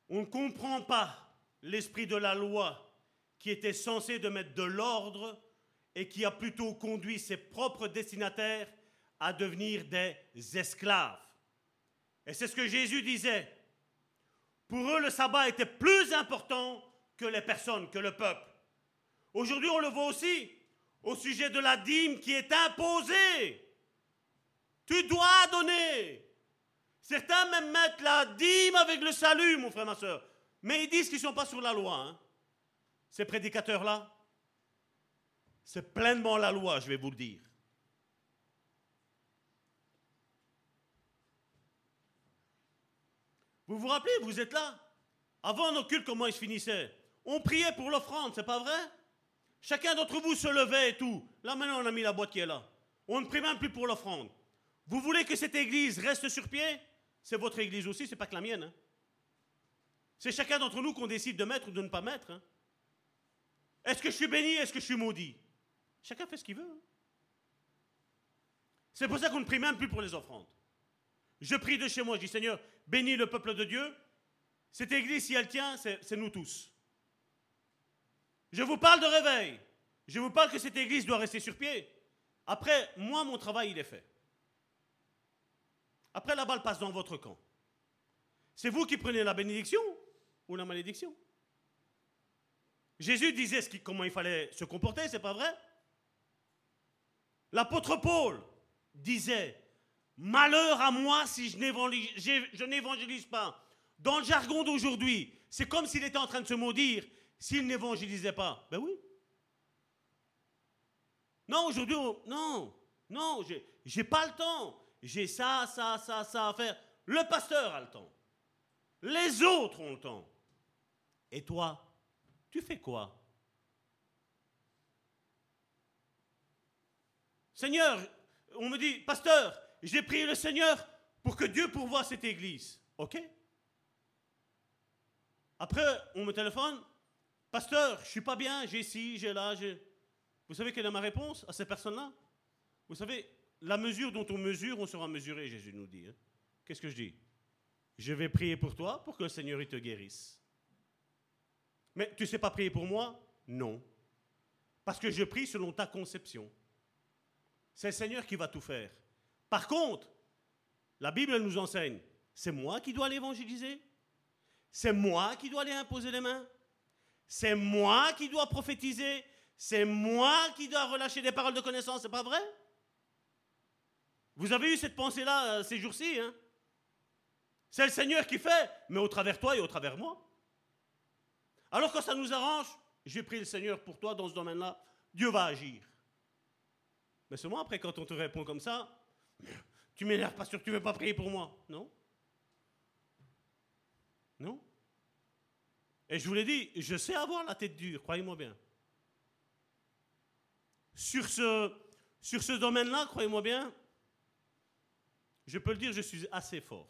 On ne comprend pas l'esprit de la loi qui était censé de mettre de l'ordre et qui a plutôt conduit ses propres destinataires à devenir des esclaves. Et c'est ce que Jésus disait. Pour eux, le sabbat était plus important que les personnes, que le peuple. Aujourd'hui, on le voit aussi au sujet de la dîme qui est imposée. Tu dois donner. Certains même mettent la dîme avec le salut, mon frère, ma soeur. Mais ils disent qu'ils ne sont pas sur la loi. Hein. Ces prédicateurs-là, c'est pleinement la loi, je vais vous le dire. Vous vous rappelez, vous êtes là Avant nos cultes, comment ils se finissaient On priait pour l'offrande, c'est pas vrai? Chacun d'entre vous se levait et tout. Là maintenant, on a mis la boîte qui est là. On ne prie même plus pour l'offrande. Vous voulez que cette église reste sur pied? C'est votre église aussi, c'est pas que la mienne. Hein. C'est chacun d'entre nous qu'on décide de mettre ou de ne pas mettre. hein. Est-ce que je suis béni? Est-ce que je suis maudit? Chacun fait ce qu'il veut. hein. C'est pour ça qu'on ne prie même plus pour les offrandes. Je prie de chez moi, je dis Seigneur, bénis le peuple de Dieu. Cette église, si elle tient, c'est c'est nous tous. Je vous parle de réveil. Je vous parle que cette église doit rester sur pied. Après, moi, mon travail, il est fait. Après, la balle passe dans votre camp. C'est vous qui prenez la bénédiction ou la malédiction. Jésus disait comment il fallait se comporter, c'est pas vrai? L'apôtre Paul disait Malheur à moi si je n'évangélise, pas. Dans le jargon d'aujourd'hui, c'est comme s'il était en train de se maudire s'il n'évangélisait pas. Ben oui. Non, aujourd'hui, on- non, non, j'ai pas le temps. J'ai ça, ça, ça, ça à faire. Le pasteur a le temps. Les autres ont le temps. Et toi, tu fais quoi? Seigneur, on me dit, pasteur, j'ai prié le Seigneur pour que Dieu pourvoie cette église. OK Après, on me téléphone, pasteur, je suis pas bien, j'ai ci, j'ai là, j'ai... Vous savez quelle est ma réponse à ces personnes-là? Vous savez, la mesure dont on mesure, on sera mesuré, Jésus nous dit. hein. Qu'est-ce que je dis? Je vais prier pour toi pour que le Seigneur te guérisse. Mais tu ne sais pas prier pour moi? Non. Parce que je prie selon ta conception. C'est le Seigneur qui va tout faire. Par contre, la Bible nous enseigne, c'est moi qui dois l'évangéliser? C'est moi qui dois aller imposer les mains? C'est moi qui dois prophétiser? C'est moi qui dois relâcher des paroles de connaissance? C'est pas vrai? Vous avez eu cette pensée-là euh, ces jours-ci. Hein? C'est le Seigneur qui fait, mais au travers toi et au travers moi. Alors quand ça nous arrange, j'ai pris le Seigneur pour toi dans ce domaine-là. Dieu va agir. Mais seulement après, quand on te répond comme ça, tu m'énerves que tu ne veux pas prier pour moi. Non Non Et je vous l'ai dit, je sais avoir la tête dure, croyez-moi bien. Sur ce domaine-là, croyez-moi bien, je peux le dire, je suis assez fort.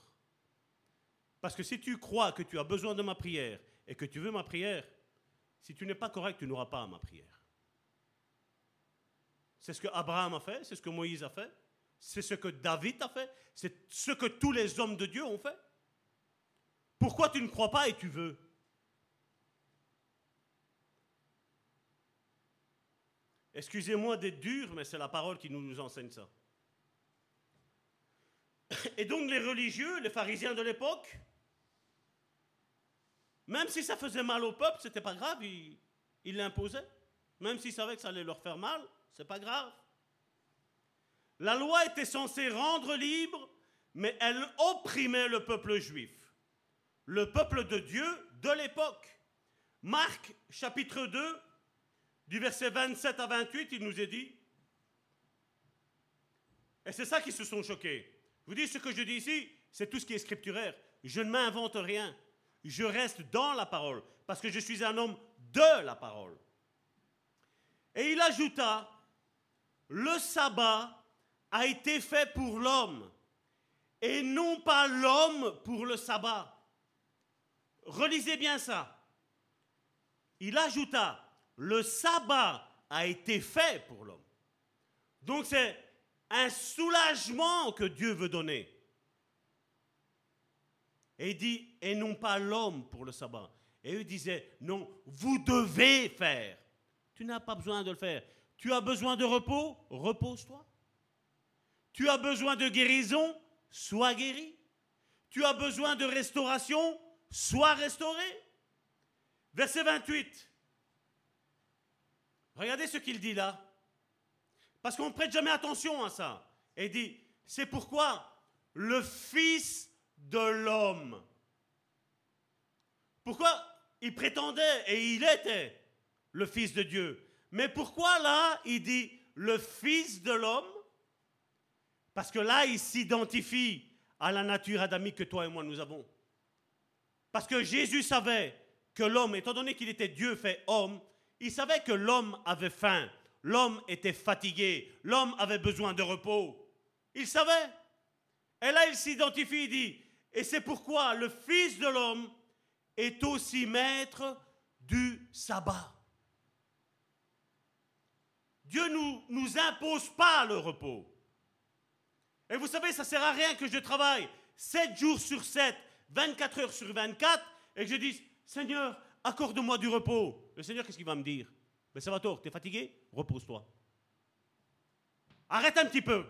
Parce que si tu crois que tu as besoin de ma prière et que tu veux ma prière, si tu n'es pas correct, tu n'auras pas ma prière. C'est ce que Abraham a fait, c'est ce que Moïse a fait, c'est ce que David a fait, c'est ce que tous les hommes de Dieu ont fait. Pourquoi tu ne crois pas et tu veux? Excusez-moi d'être dur, mais c'est la parole qui nous, enseigne ça. Et donc les religieux, les pharisiens de l'époque, même si ça faisait mal au peuple, c'était pas grave, ils l'imposaient. Même s'ils savaient que ça allait leur faire mal, c'est pas grave. La loi était censée rendre libre, mais elle opprimait le peuple juif, le peuple de Dieu de l'époque. Marc chapitre 2, du verset 27 à 28, il nous est dit, et c'est ça qui se sont choqués. Vous dis, ce que je dis ici, c'est tout ce qui est scripturaire. Je ne m'invente rien. Je reste dans la parole, parce que je suis un homme de la parole. Et il ajouta, le sabbat a été fait pour l'homme, et non pas l'homme pour le sabbat. Relisez bien ça. Il ajouta, le sabbat a été fait pour l'homme. Donc c'est un soulagement que Dieu veut donner. Et il dit, et non pas l'homme pour le sabbat. Et eux disaient, non, vous devez faire. Tu n'as pas besoin de le faire. Tu as besoin de repos, repose-toi. Tu as besoin de guérison, sois guéri. Tu as besoin de restauration, sois restauré. Verset 28. Regardez ce qu'il dit là. Parce qu'on ne prête jamais attention à ça. Et il dit, c'est pourquoi le Fils de l'homme. Pourquoi il prétendait et il était le Fils de Dieu? Mais pourquoi là, il dit le Fils de l'homme? Parce que là, il s'identifie à la nature adamique que toi et moi nous avons. Parce que Jésus savait que l'homme, étant donné qu'il était Dieu fait homme, il savait que l'homme avait faim, l'homme était fatigué, l'homme avait besoin de repos. Il savait. Et là, il s'identifie, il dit, et c'est pourquoi le Fils de l'homme est aussi maître du sabbat. Dieu ne nous, impose pas le repos. Et vous savez, ça sert à rien que je travaille 7 jours sur 7, 24 heures sur 24, et que je dise, Seigneur, accorde-moi du repos. Le Seigneur, qu'est-ce qu'il va me dire? Mais ça va tort, tu es fatigué? Repose-toi. Arrête un petit peu.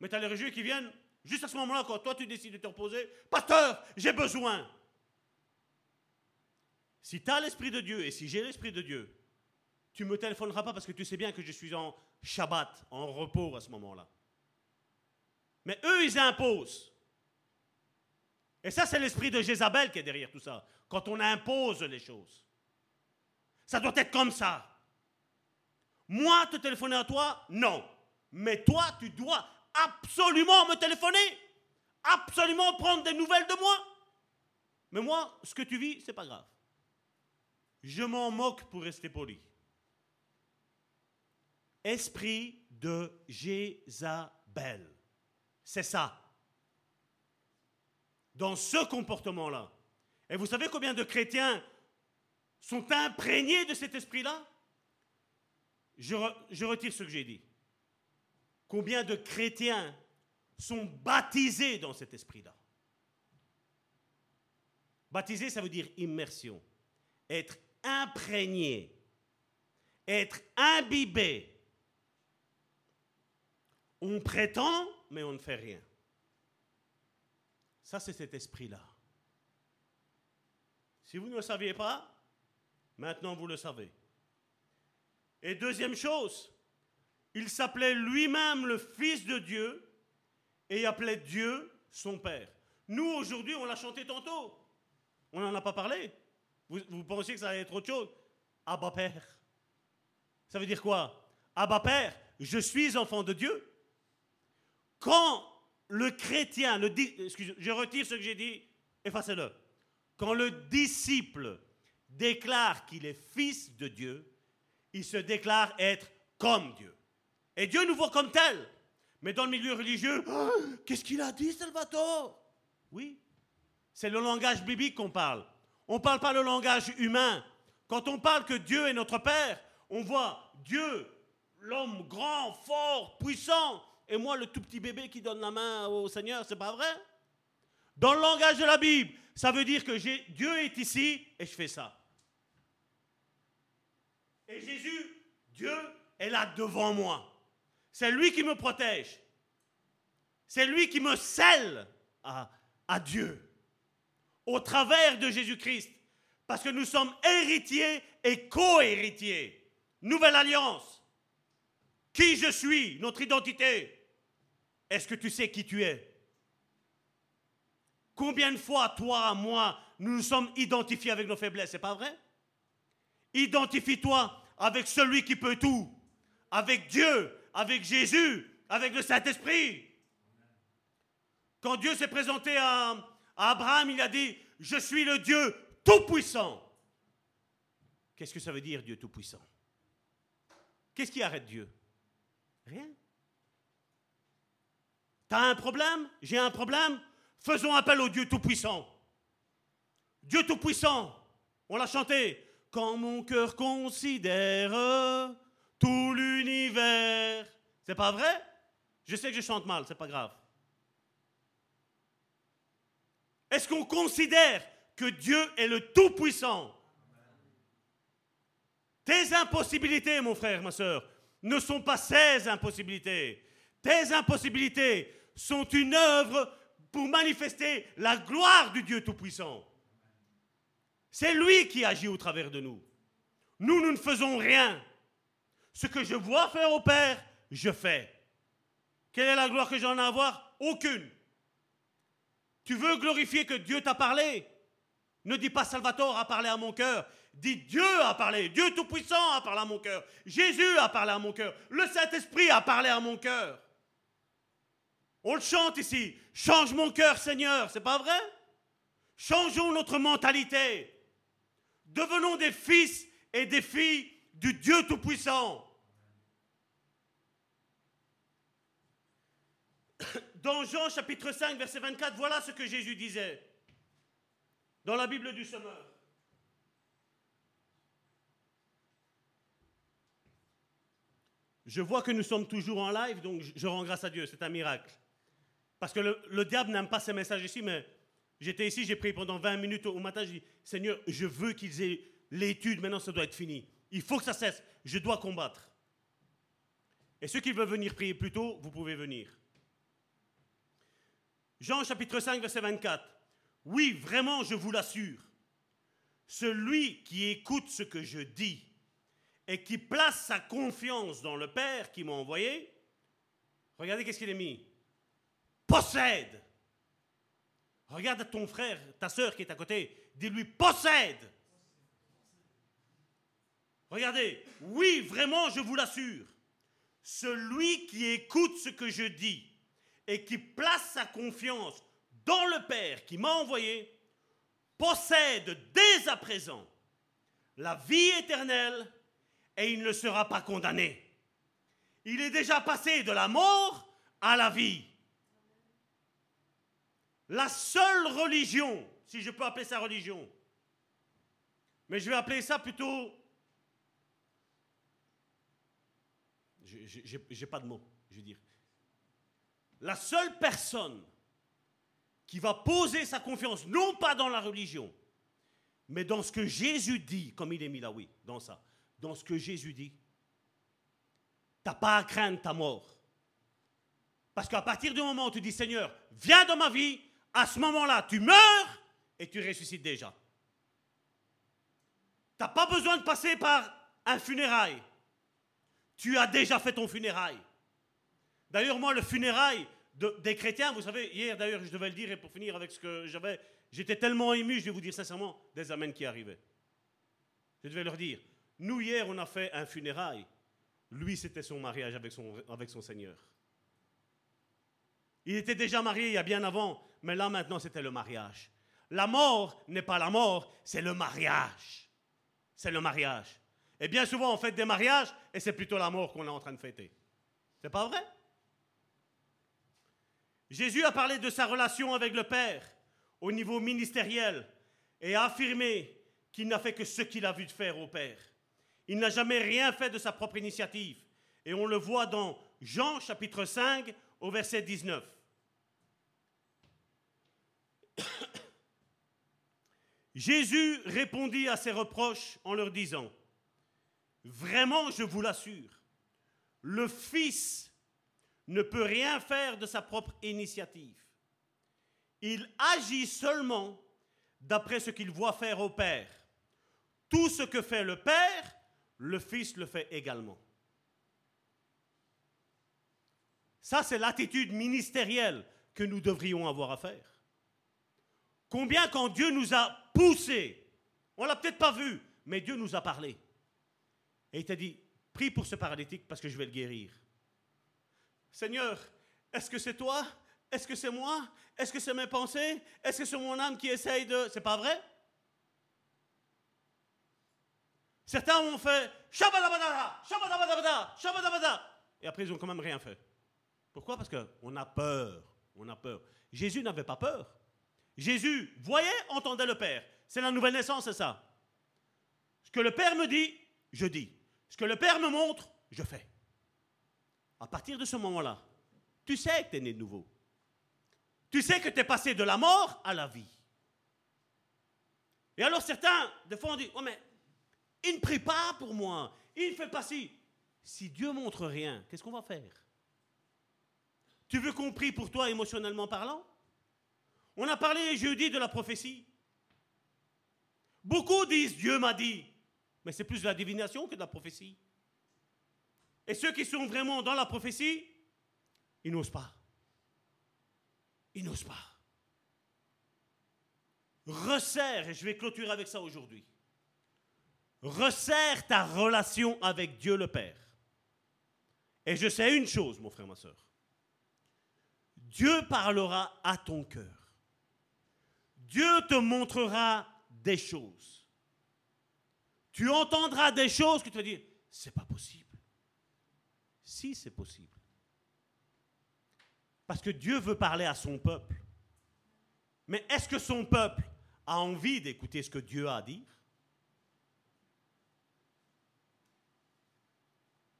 Mais tu as les régions qui viennent? Juste à ce moment-là, quand toi tu décides de te reposer. Pasteur, j'ai besoin. Si tu as l'Esprit de Dieu et si j'ai l'Esprit de Dieu, tu ne me téléphoneras pas parce que tu sais bien que je suis en Shabbat, en repos à ce moment-là. Mais eux, ils imposent. Et ça, c'est l'esprit de Jézabel qui est derrière tout ça. Quand on impose les choses. Ça doit être comme ça. Moi, te téléphoner à toi, non. Mais toi, tu dois absolument me téléphoner. Absolument prendre des nouvelles de moi. Mais moi, ce que tu vis, c'est pas grave. Je m'en moque pour rester poli. Esprit de Jézabel. C'est ça. Dans ce comportement-là. Et vous savez combien de chrétiens sont imprégnés de cet esprit-là? Je, je, retire ce que j'ai dit. Combien de chrétiens sont baptisés dans cet esprit-là? Baptisé, ça veut dire immersion. Être imprégné. Être imbibé. On prétend, mais on ne fait rien. Ça, c'est cet esprit-là. Si vous ne le saviez pas, maintenant vous le savez. Et deuxième chose, il s'appelait lui-même le Fils de Dieu et il appelait Dieu son Père. Nous, aujourd'hui, on l'a chanté tantôt. On n'en a pas parlé. Vous, vous pensiez que ça allait être autre chose Abba Père. Ça veut dire quoi? Abba Père, je suis enfant de Dieu. Quand le chrétien, le je retire ce que j'ai dit, effacez-le. Quand le disciple déclare qu'il est fils de Dieu, il se déclare être comme Dieu. Et Dieu nous voit comme tel. Mais dans le milieu religieux, ah, qu'est-ce qu'il a dit, Salvatore? Oui, c'est le langage biblique qu'on parle. On ne parle pas le langage humain. Quand on parle que Dieu est notre Père, on voit Dieu, l'homme grand, fort, puissant, et moi le tout petit bébé qui donne la main au Seigneur, c'est pas vrai? Dans le langage de la Bible, ça veut dire que Dieu est ici et je fais ça. Et Jésus, Dieu est là devant moi. C'est lui qui me protège. C'est lui qui me scelle à, Dieu au travers de Jésus-Christ. Parce que nous sommes héritiers et co-héritiers. Nouvelle alliance. Qui je suis, notre identité. Est-ce que tu sais qui tu es? Combien de fois, toi, moi, nous nous sommes identifiés avec nos faiblesses, c'est pas vrai? Identifie-toi avec celui qui peut tout, avec Dieu, avec Jésus, avec le Saint-Esprit. Quand Dieu s'est présenté à, Abraham, il a dit, je suis le Dieu tout-puissant. Qu'est-ce que ça veut dire, Dieu tout-puissant? Qu'est-ce qui arrête Dieu? Rien. T'as un problème? J'ai un problème Faisons appel au Dieu Tout-Puissant. Dieu Tout-Puissant, on l'a chanté. Quand mon cœur considère. C'est pas vrai? Je sais que je chante mal, c'est pas grave. Est-ce qu'on considère que Dieu est le Tout-Puissant? Tes impossibilités, mon frère, ma soeur, ne sont pas ses impossibilités. Tes impossibilités sont une œuvre pour manifester la gloire du Dieu Tout-Puissant. C'est lui qui agit au travers de nous. Nous, nous ne faisons rien. Ce que je vois faire au Père, je fais. Quelle est la gloire que j'en ai à avoir? Aucune. Tu veux glorifier que Dieu t'a parlé? Ne dis pas Salvatore a parlé à mon cœur. Dis Dieu a parlé. Dieu Tout-Puissant a parlé à mon cœur. Jésus a parlé à mon cœur. Le Saint-Esprit a parlé à mon cœur. On le chante ici. Change mon cœur, Seigneur. C'est pas vrai? Changeons notre mentalité. Devenons des fils et des filles du Dieu Tout-Puissant. Dans Jean chapitre 5, verset 24, voilà ce que Jésus disait. dans la Bible du semeur. Je vois que nous sommes toujours en live, donc je- rends grâce à Dieu, c'est un miracle. Parce que le, le diable n'aime pas ces messages ici, mais j'étais ici, j'ai prié pendant 20 minutes au, matin, je dis, Seigneur, je veux qu'ils aient l'étude, maintenant ça doit être fini. Il faut que ça cesse, je dois combattre. Et ceux qui veulent venir prier plus tôt, vous pouvez venir. Jean chapitre 5, verset 24. Oui, vraiment, je vous l'assure, celui qui écoute ce que je dis et qui place sa confiance dans le Père qui m'a envoyé, regardez qu'est-ce qu'il est mis. Possède. Regarde ton frère, ta sœur qui est à côté, dis-lui possède. Regardez, oui, vraiment, je vous l'assure, celui qui écoute ce que je dis et qui place sa confiance dans le Père qui m'a envoyé, possède dès à présent la vie éternelle et il ne sera pas condamné. Il est déjà passé de la mort à la vie. La seule religion, si je peux appeler ça religion, mais je vais appeler ça plutôt... Je n'ai pas de mots, je veux dire. La seule personne qui va poser sa confiance, non pas dans la religion, mais dans ce que Jésus dit, comme il est mis là, oui, dans ça, dans ce que Jésus dit, t'as pas à craindre ta mort. Parce qu'à partir du moment où tu dis, Seigneur, viens dans ma vie, à ce moment-là, tu meurs et tu ressuscites déjà. T'as pas besoin de passer par un funérail. Tu as déjà fait ton funérail. D'ailleurs, moi, le funérail de- des chrétiens, vous savez, hier d'ailleurs, je devais le dire, et pour finir avec ce que j'avais, j'étais tellement ému, je vais vous dire sincèrement, des amens qui arrivaient. Je devais leur dire, nous, hier, on a fait un funérail. Lui, c'était son mariage avec son, avec son Seigneur. Il était déjà marié il y a bien avant, mais là, maintenant, c'était le mariage. La mort n'est pas la mort, c'est le mariage. C'est le mariage. Et bien souvent, on fait des mariages, et c'est plutôt la mort qu'on est en train de fêter. C'est pas vrai? Jésus a parlé de sa relation avec le Père au niveau ministériel et a affirmé qu'il n'a fait que ce qu'il a vu de faire au Père. Il n'a jamais rien fait de sa propre initiative. Et on le voit dans Jean chapitre 5 au verset 19. Jésus répondit à ses reproches en leur disant, Vraiment, je vous l'assure, le Fils ne peut rien faire de sa propre initiative. Il agit seulement d'après ce qu'il voit faire au Père. Tout ce que fait le Père, le Fils le fait également. Ça, c'est l'attitude ministérielle que nous devrions avoir à faire. Combien quand Dieu nous a poussés, on l'a peut-être pas vu, mais Dieu nous a parlé. Et il t'a dit, prie pour ce paralytique parce que je vais le guérir. Seigneur, est-ce que c'est toi? Est-ce que c'est moi? Est-ce que c'est mes pensées? Est-ce que c'est mon âme qui essaye de... C'est pas vrai? Certains ont fait Shabadabada, Shabadabada, Shabadabada. Et après, ils ont quand même rien fait. Pourquoi? Parce qu'on a peur. On a peur. Jésus n'avait pas peur. Jésus voyait, entendait le Père. C'est la nouvelle naissance, c'est ça. Ce que le Père me dit, je dis. Ce que le Père me montre, je fais. À partir de ce moment-là, tu sais que tu es né de nouveau. Tu sais que tu es passé de la mort à la vie. Et alors certains, des fois, on dit, oh mais il ne prie pas pour moi, il ne fait pas ci. Si Dieu montre rien, qu'est-ce qu'on va faire? Tu veux qu'on prie pour toi émotionnellement parlant? On a parlé jeudi de la prophétie. Beaucoup disent Dieu m'a dit, mais c'est plus de la divination que de la prophétie. Et ceux qui sont vraiment dans la prophétie, ils n'osent pas. Ils n'osent pas. Resserre, et je vais clôturer avec ça aujourd'hui. Resserre ta relation avec Dieu le Père. Et je sais une chose, mon frère, ma soeur. Dieu parlera à ton cœur. Dieu te montrera des choses. Tu entendras des choses que tu vas dire, c'est pas possible. Si c'est possible. Parce que Dieu veut parler à son peuple. Mais est-ce que son peuple a envie d'écouter ce que Dieu a à dire?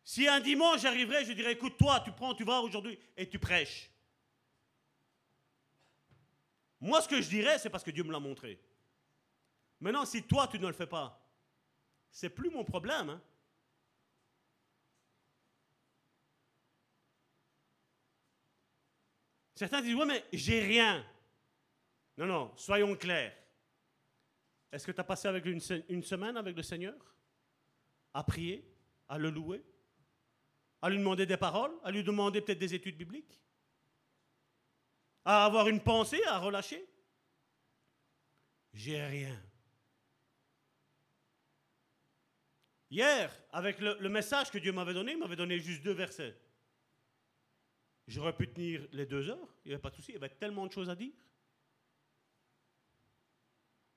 Si un dimanche j'arriverais, je dirais, écoute, toi, tu prends, tu vas aujourd'hui et tu prêches. Moi, ce que je dirais, c'est parce que Dieu me l'a montré. Maintenant, si toi, tu ne le fais pas, c'est plus mon problème. Hein. Certains disent, ouais, mais j'ai rien. Non, non, soyons clairs. Est-ce que tu as passé une, semaine avec le Seigneur? À prier? À le louer? À lui demander des paroles? À lui demander peut-être des études bibliques? À avoir une pensée à relâcher? J'ai rien. Hier, avec le message que Dieu m'avait donné, il m'avait donné juste deux versets. J'aurais pu tenir les deux heures, il n'y avait pas de souci, il y avait tellement de choses à dire.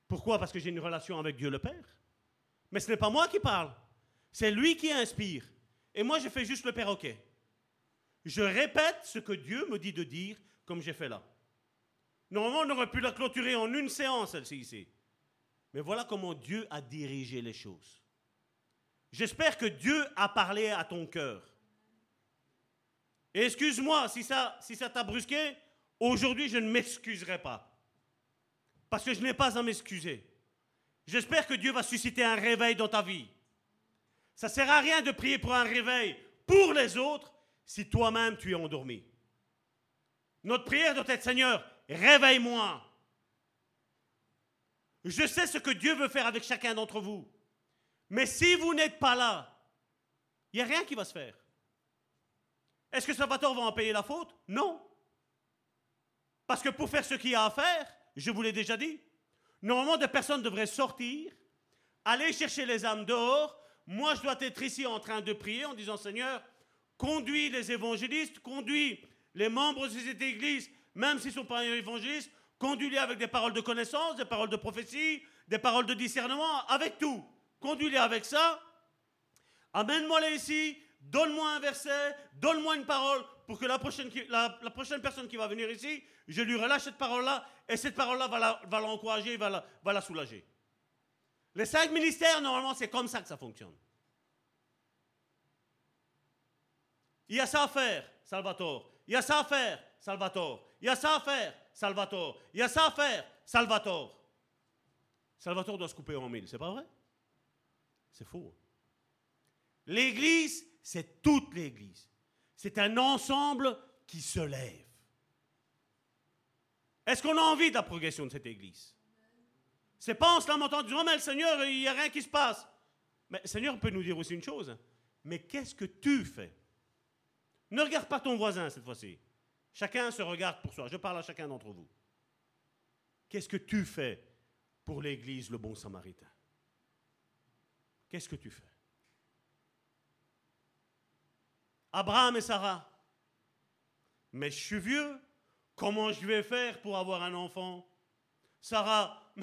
Pourquoi? Parce que j'ai une relation avec Dieu le Père. Mais ce n'est pas moi qui parle, c'est lui qui inspire. Et moi, je fais juste le perroquet. Je répète ce que Dieu me dit de dire, comme j'ai fait là. Normalement, on aurait pu la clôturer en une séance, celle-ci ici. Mais voilà comment Dieu a dirigé les choses. J'espère que Dieu a parlé à ton cœur. Excuse-moi si ça si ça t'a brusqué, aujourd'hui je ne m'excuserai pas. Parce que je n'ai pas à m'excuser. J'espère que Dieu va susciter un réveil dans ta vie. Ça ne sert à rien de prier pour un réveil pour les autres si toi-même tu es endormi. Notre prière doit être Seigneur, réveille-moi. Je sais ce que Dieu veut faire avec chacun d'entre vous. Mais si vous n'êtes pas là, il n'y a rien qui va se faire. Est-ce que Salvatore va en payer la faute? Non. Parce que pour faire ce qu'il y a à faire, je vous l'ai déjà dit, normalement des personnes devraient sortir, aller chercher les âmes dehors. Moi, je dois être ici en train de prier en disant Seigneur, conduis les évangélistes, conduis les membres de cette église, même s'ils ne sont pas évangélistes, conduis-les avec des paroles de connaissance, des paroles de prophétie, des paroles de discernement, avec tout. Conduis-les avec ça. Amène-moi les ici, donne-moi un verset, donne-moi une parole pour que la prochaine, personne qui va venir ici, je lui relâche cette parole-là et cette parole-là va l'encourager, va, va, va la soulager. Les cinq ministères, normalement, c'est comme ça que ça fonctionne. Il y a ça à faire, Salvatore. Il y a ça à faire, Salvatore. Il y a ça à faire, Salvatore. Il y a ça à faire, Salvatore. Salvatore doit se couper en mille, c'est pas vrai? C'est faux. L'Église, c'est toute l'Église. C'est un ensemble qui se lève. Est-ce qu'on a envie de la progression de cette Église? C'est pas en se lamentant, disant, oh, mais le Seigneur, il n'y a rien qui se passe. Mais le Seigneur peut nous dire aussi une chose. Mais qu'est-ce que tu fais? Ne regarde pas ton voisin cette fois-ci. Chacun se regarde pour soi. Je parle à chacun d'entre vous. Qu'est-ce que tu fais pour l'Église, le bon samaritain? Qu'est-ce que tu fais? Abraham et Sarah. Mais je suis vieux. Comment je vais faire pour avoir un enfant? Sarah,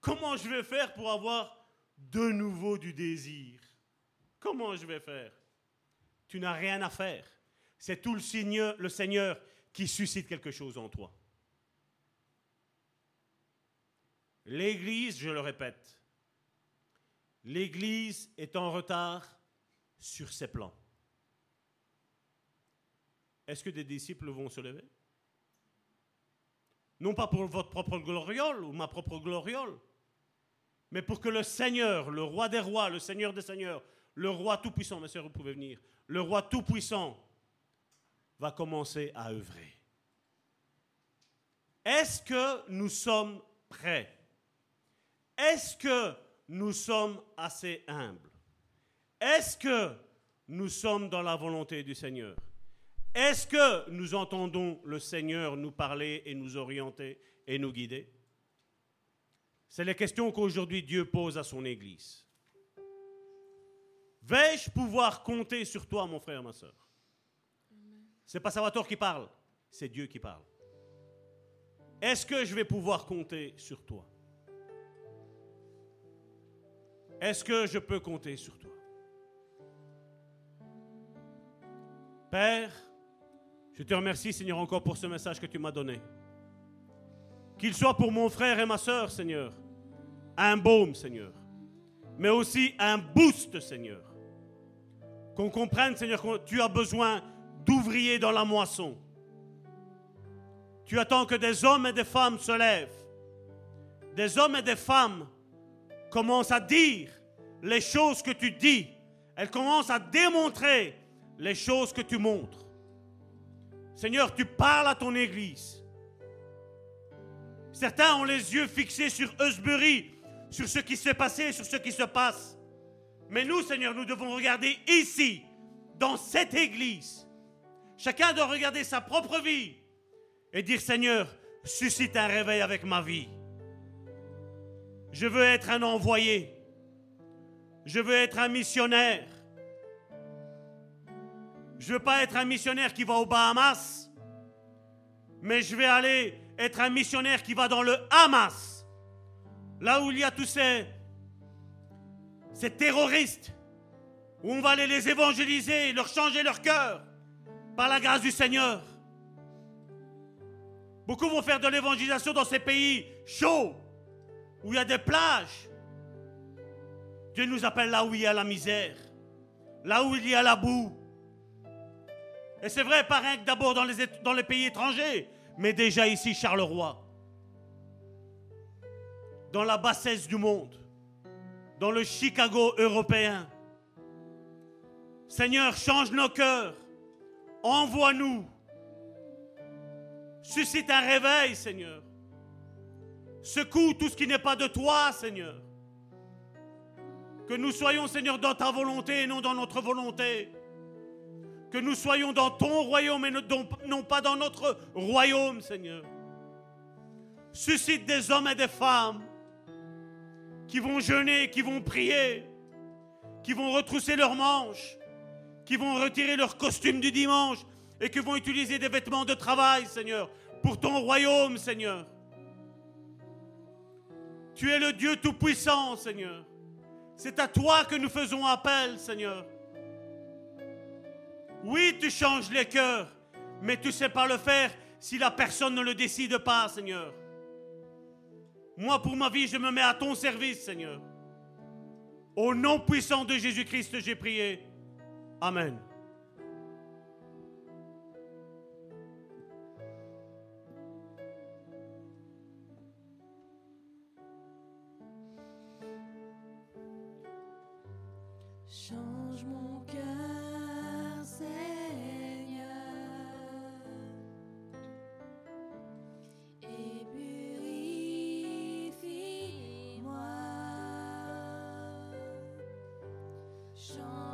comment je vais faire pour avoir de nouveau du désir? Comment je vais faire? Tu n'as rien à faire. C'est tout le Seigneur, le Seigneur qui suscite quelque chose en toi. L'Église, je le répète, l'Église est en retard sur ses plans. Est-ce que des disciples vont se lever? Non pas pour votre propre gloriole ou ma propre gloriole, mais pour que le Seigneur, le roi des rois, le Seigneur des seigneurs, le roi tout-puissant, mes soeurs, vous pouvez venir, le roi tout-puissant va commencer à œuvrer. Est-ce que nous sommes prêts? Est-ce que nous sommes assez humbles? Est-ce que nous sommes dans la volonté du Seigneur? Est-ce que nous entendons le Seigneur nous parler et nous orienter et nous guider? C'est les questions qu'aujourd'hui Dieu pose à son Église. Vais-je pouvoir compter sur toi, mon frère, ma soeur C'est pas Salvatore qui parle, c'est Dieu qui parle. Est-ce que je vais pouvoir compter sur toi? Est-ce que je peux compter sur toi? Père, je te remercie, Seigneur, encore pour ce message que tu m'as donné. Qu'il soit pour mon frère et ma soeur, Seigneur, un baume, Seigneur, mais aussi un boost, Seigneur. Qu'on comprenne, Seigneur, que tu as besoin d'ouvriers dans la moisson. Tu attends que des hommes et des femmes se lèvent. Des hommes et des femmes commencent à dire les choses que tu dis. Elles commencent à démontrer les choses que tu montres. Seigneur, tu parles à ton Église. Certains ont les yeux fixés sur Eusbury, sur ce qui s'est passé, sur ce qui se passe. Mais nous, Seigneur, nous devons regarder ici, dans cette Église. Chacun doit regarder sa propre vie et dire, Seigneur, suscite un réveil avec ma vie. Je veux être un envoyé. Je veux être un missionnaire. Je ne veux pas être un missionnaire qui va aux Bahamas, mais je vais aller être un missionnaire qui va dans le Hamas, là où il y a tous ces, ces terroristes, où on va aller les évangéliser, leur changer leur cœur par la grâce du Seigneur. Beaucoup vont faire de l'évangélisation dans ces pays chauds, où il y a des plages. Dieu nous appelle là où il y a la misère, là où il y a la boue. Et c'est vrai, pas rien que d'abord dans les, dans les pays étrangers, mais déjà ici, Charleroi. Dans la bassesse du monde, dans le Chicago européen. Seigneur, change nos cœurs. Envoie-nous. Suscite un réveil, Seigneur. Secoue tout ce qui n'est pas de toi, Seigneur. Que nous soyons, Seigneur, dans ta volonté et non dans notre volonté. Que nous soyons dans ton royaume et non pas dans notre royaume, Seigneur. Suscite des hommes et des femmes qui vont jeûner, qui vont prier, qui vont retrousser leurs manches, qui vont retirer leur costume du dimanche et qui vont utiliser des vêtements de travail, Seigneur, pour ton royaume, Seigneur. Tu es le Dieu Tout-Puissant, Seigneur. C'est à toi que nous faisons appel, Seigneur. Oui, tu changes les cœurs, mais tu ne sais pas le faire si la personne ne le décide pas, Seigneur. Moi, pour ma vie, je me mets à ton service, Seigneur. Au nom puissant de Jésus-Christ, j'ai prié. Amen. Change mon cœur,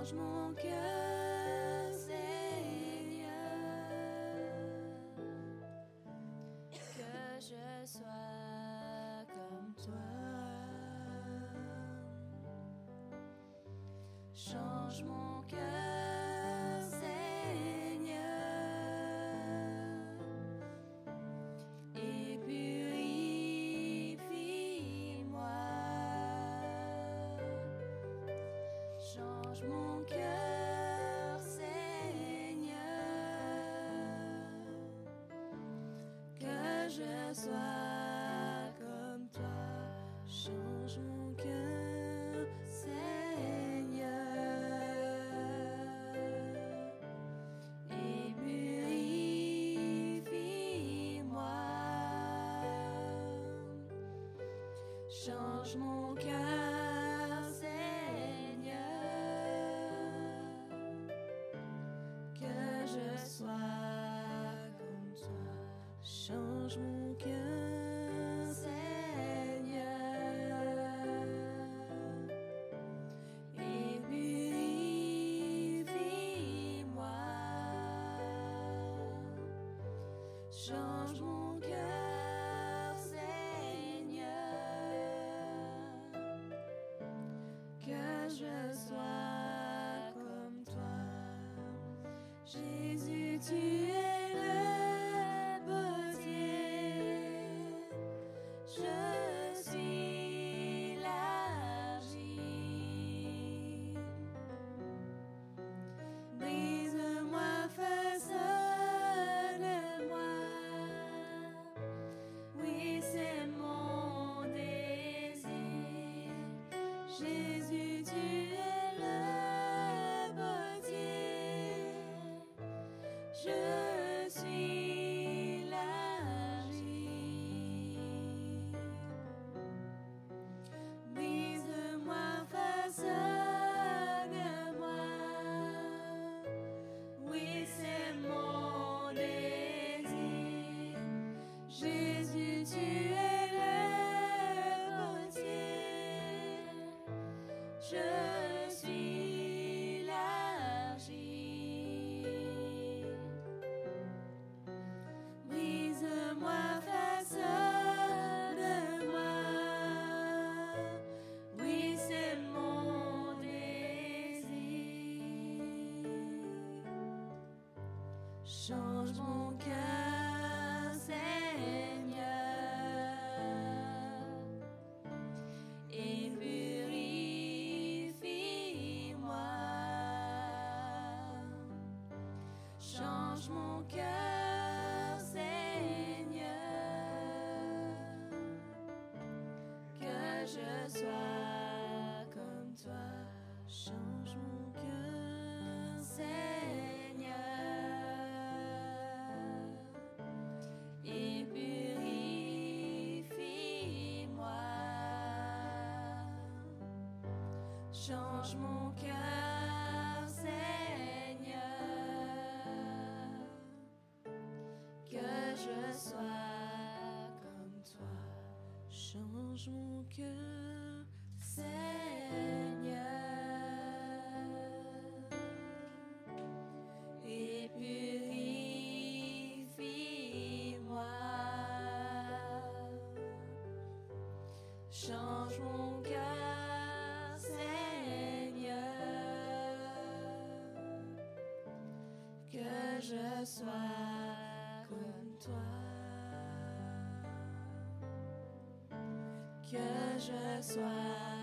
Change mon cœur, Seigneur, que je sois comme toi. Change mon cœur, sois comme toi. Change mon cœur, Seigneur, et purifie-moi. Change mon cœur, Seigneur, que je sois Change mon cœur, Seigneur, et purifie-moi. Change mon Change mon cœur, Seigneur, et purifie-moi. Change mon cœur, Change mon cœur, Seigneur, que je sois comme toi. Change mon cœur, Seigneur, et purifie-moi. Change mon cœur, je sois comme toi. Que je sois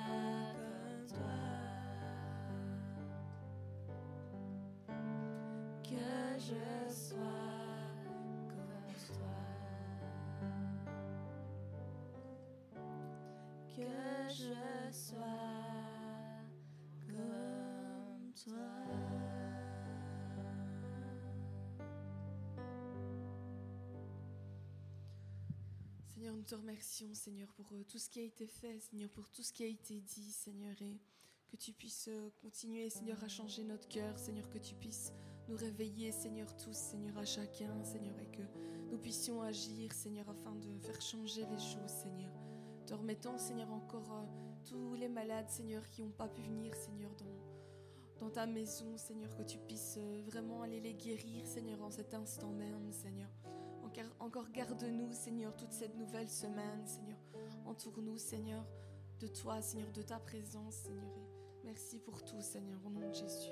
te remercions, Seigneur, pour euh, tout ce qui a été fait, Seigneur, pour tout ce qui a été dit, Seigneur, et que tu puisses euh, continuer, Seigneur, à changer notre cœur, Seigneur, que tu puisses nous réveiller, Seigneur, tous, Seigneur, à chacun, Seigneur, et que nous puissions agir, Seigneur, afin de faire changer les choses, Seigneur. Te remettons, Seigneur, encore euh, tous les malades, Seigneur, qui n'ont pas pu venir, Seigneur, dans, dans ta maison, Seigneur, que tu puisses vraiment aller les guérir, Seigneur, en cet instant même, Seigneur. Encore, garde-nous, Seigneur, toute cette nouvelle semaine, Seigneur. Entoure-nous, Seigneur, de toi, Seigneur, de ta présence, Seigneur. Merci pour tout, Seigneur, au nom de Jésus.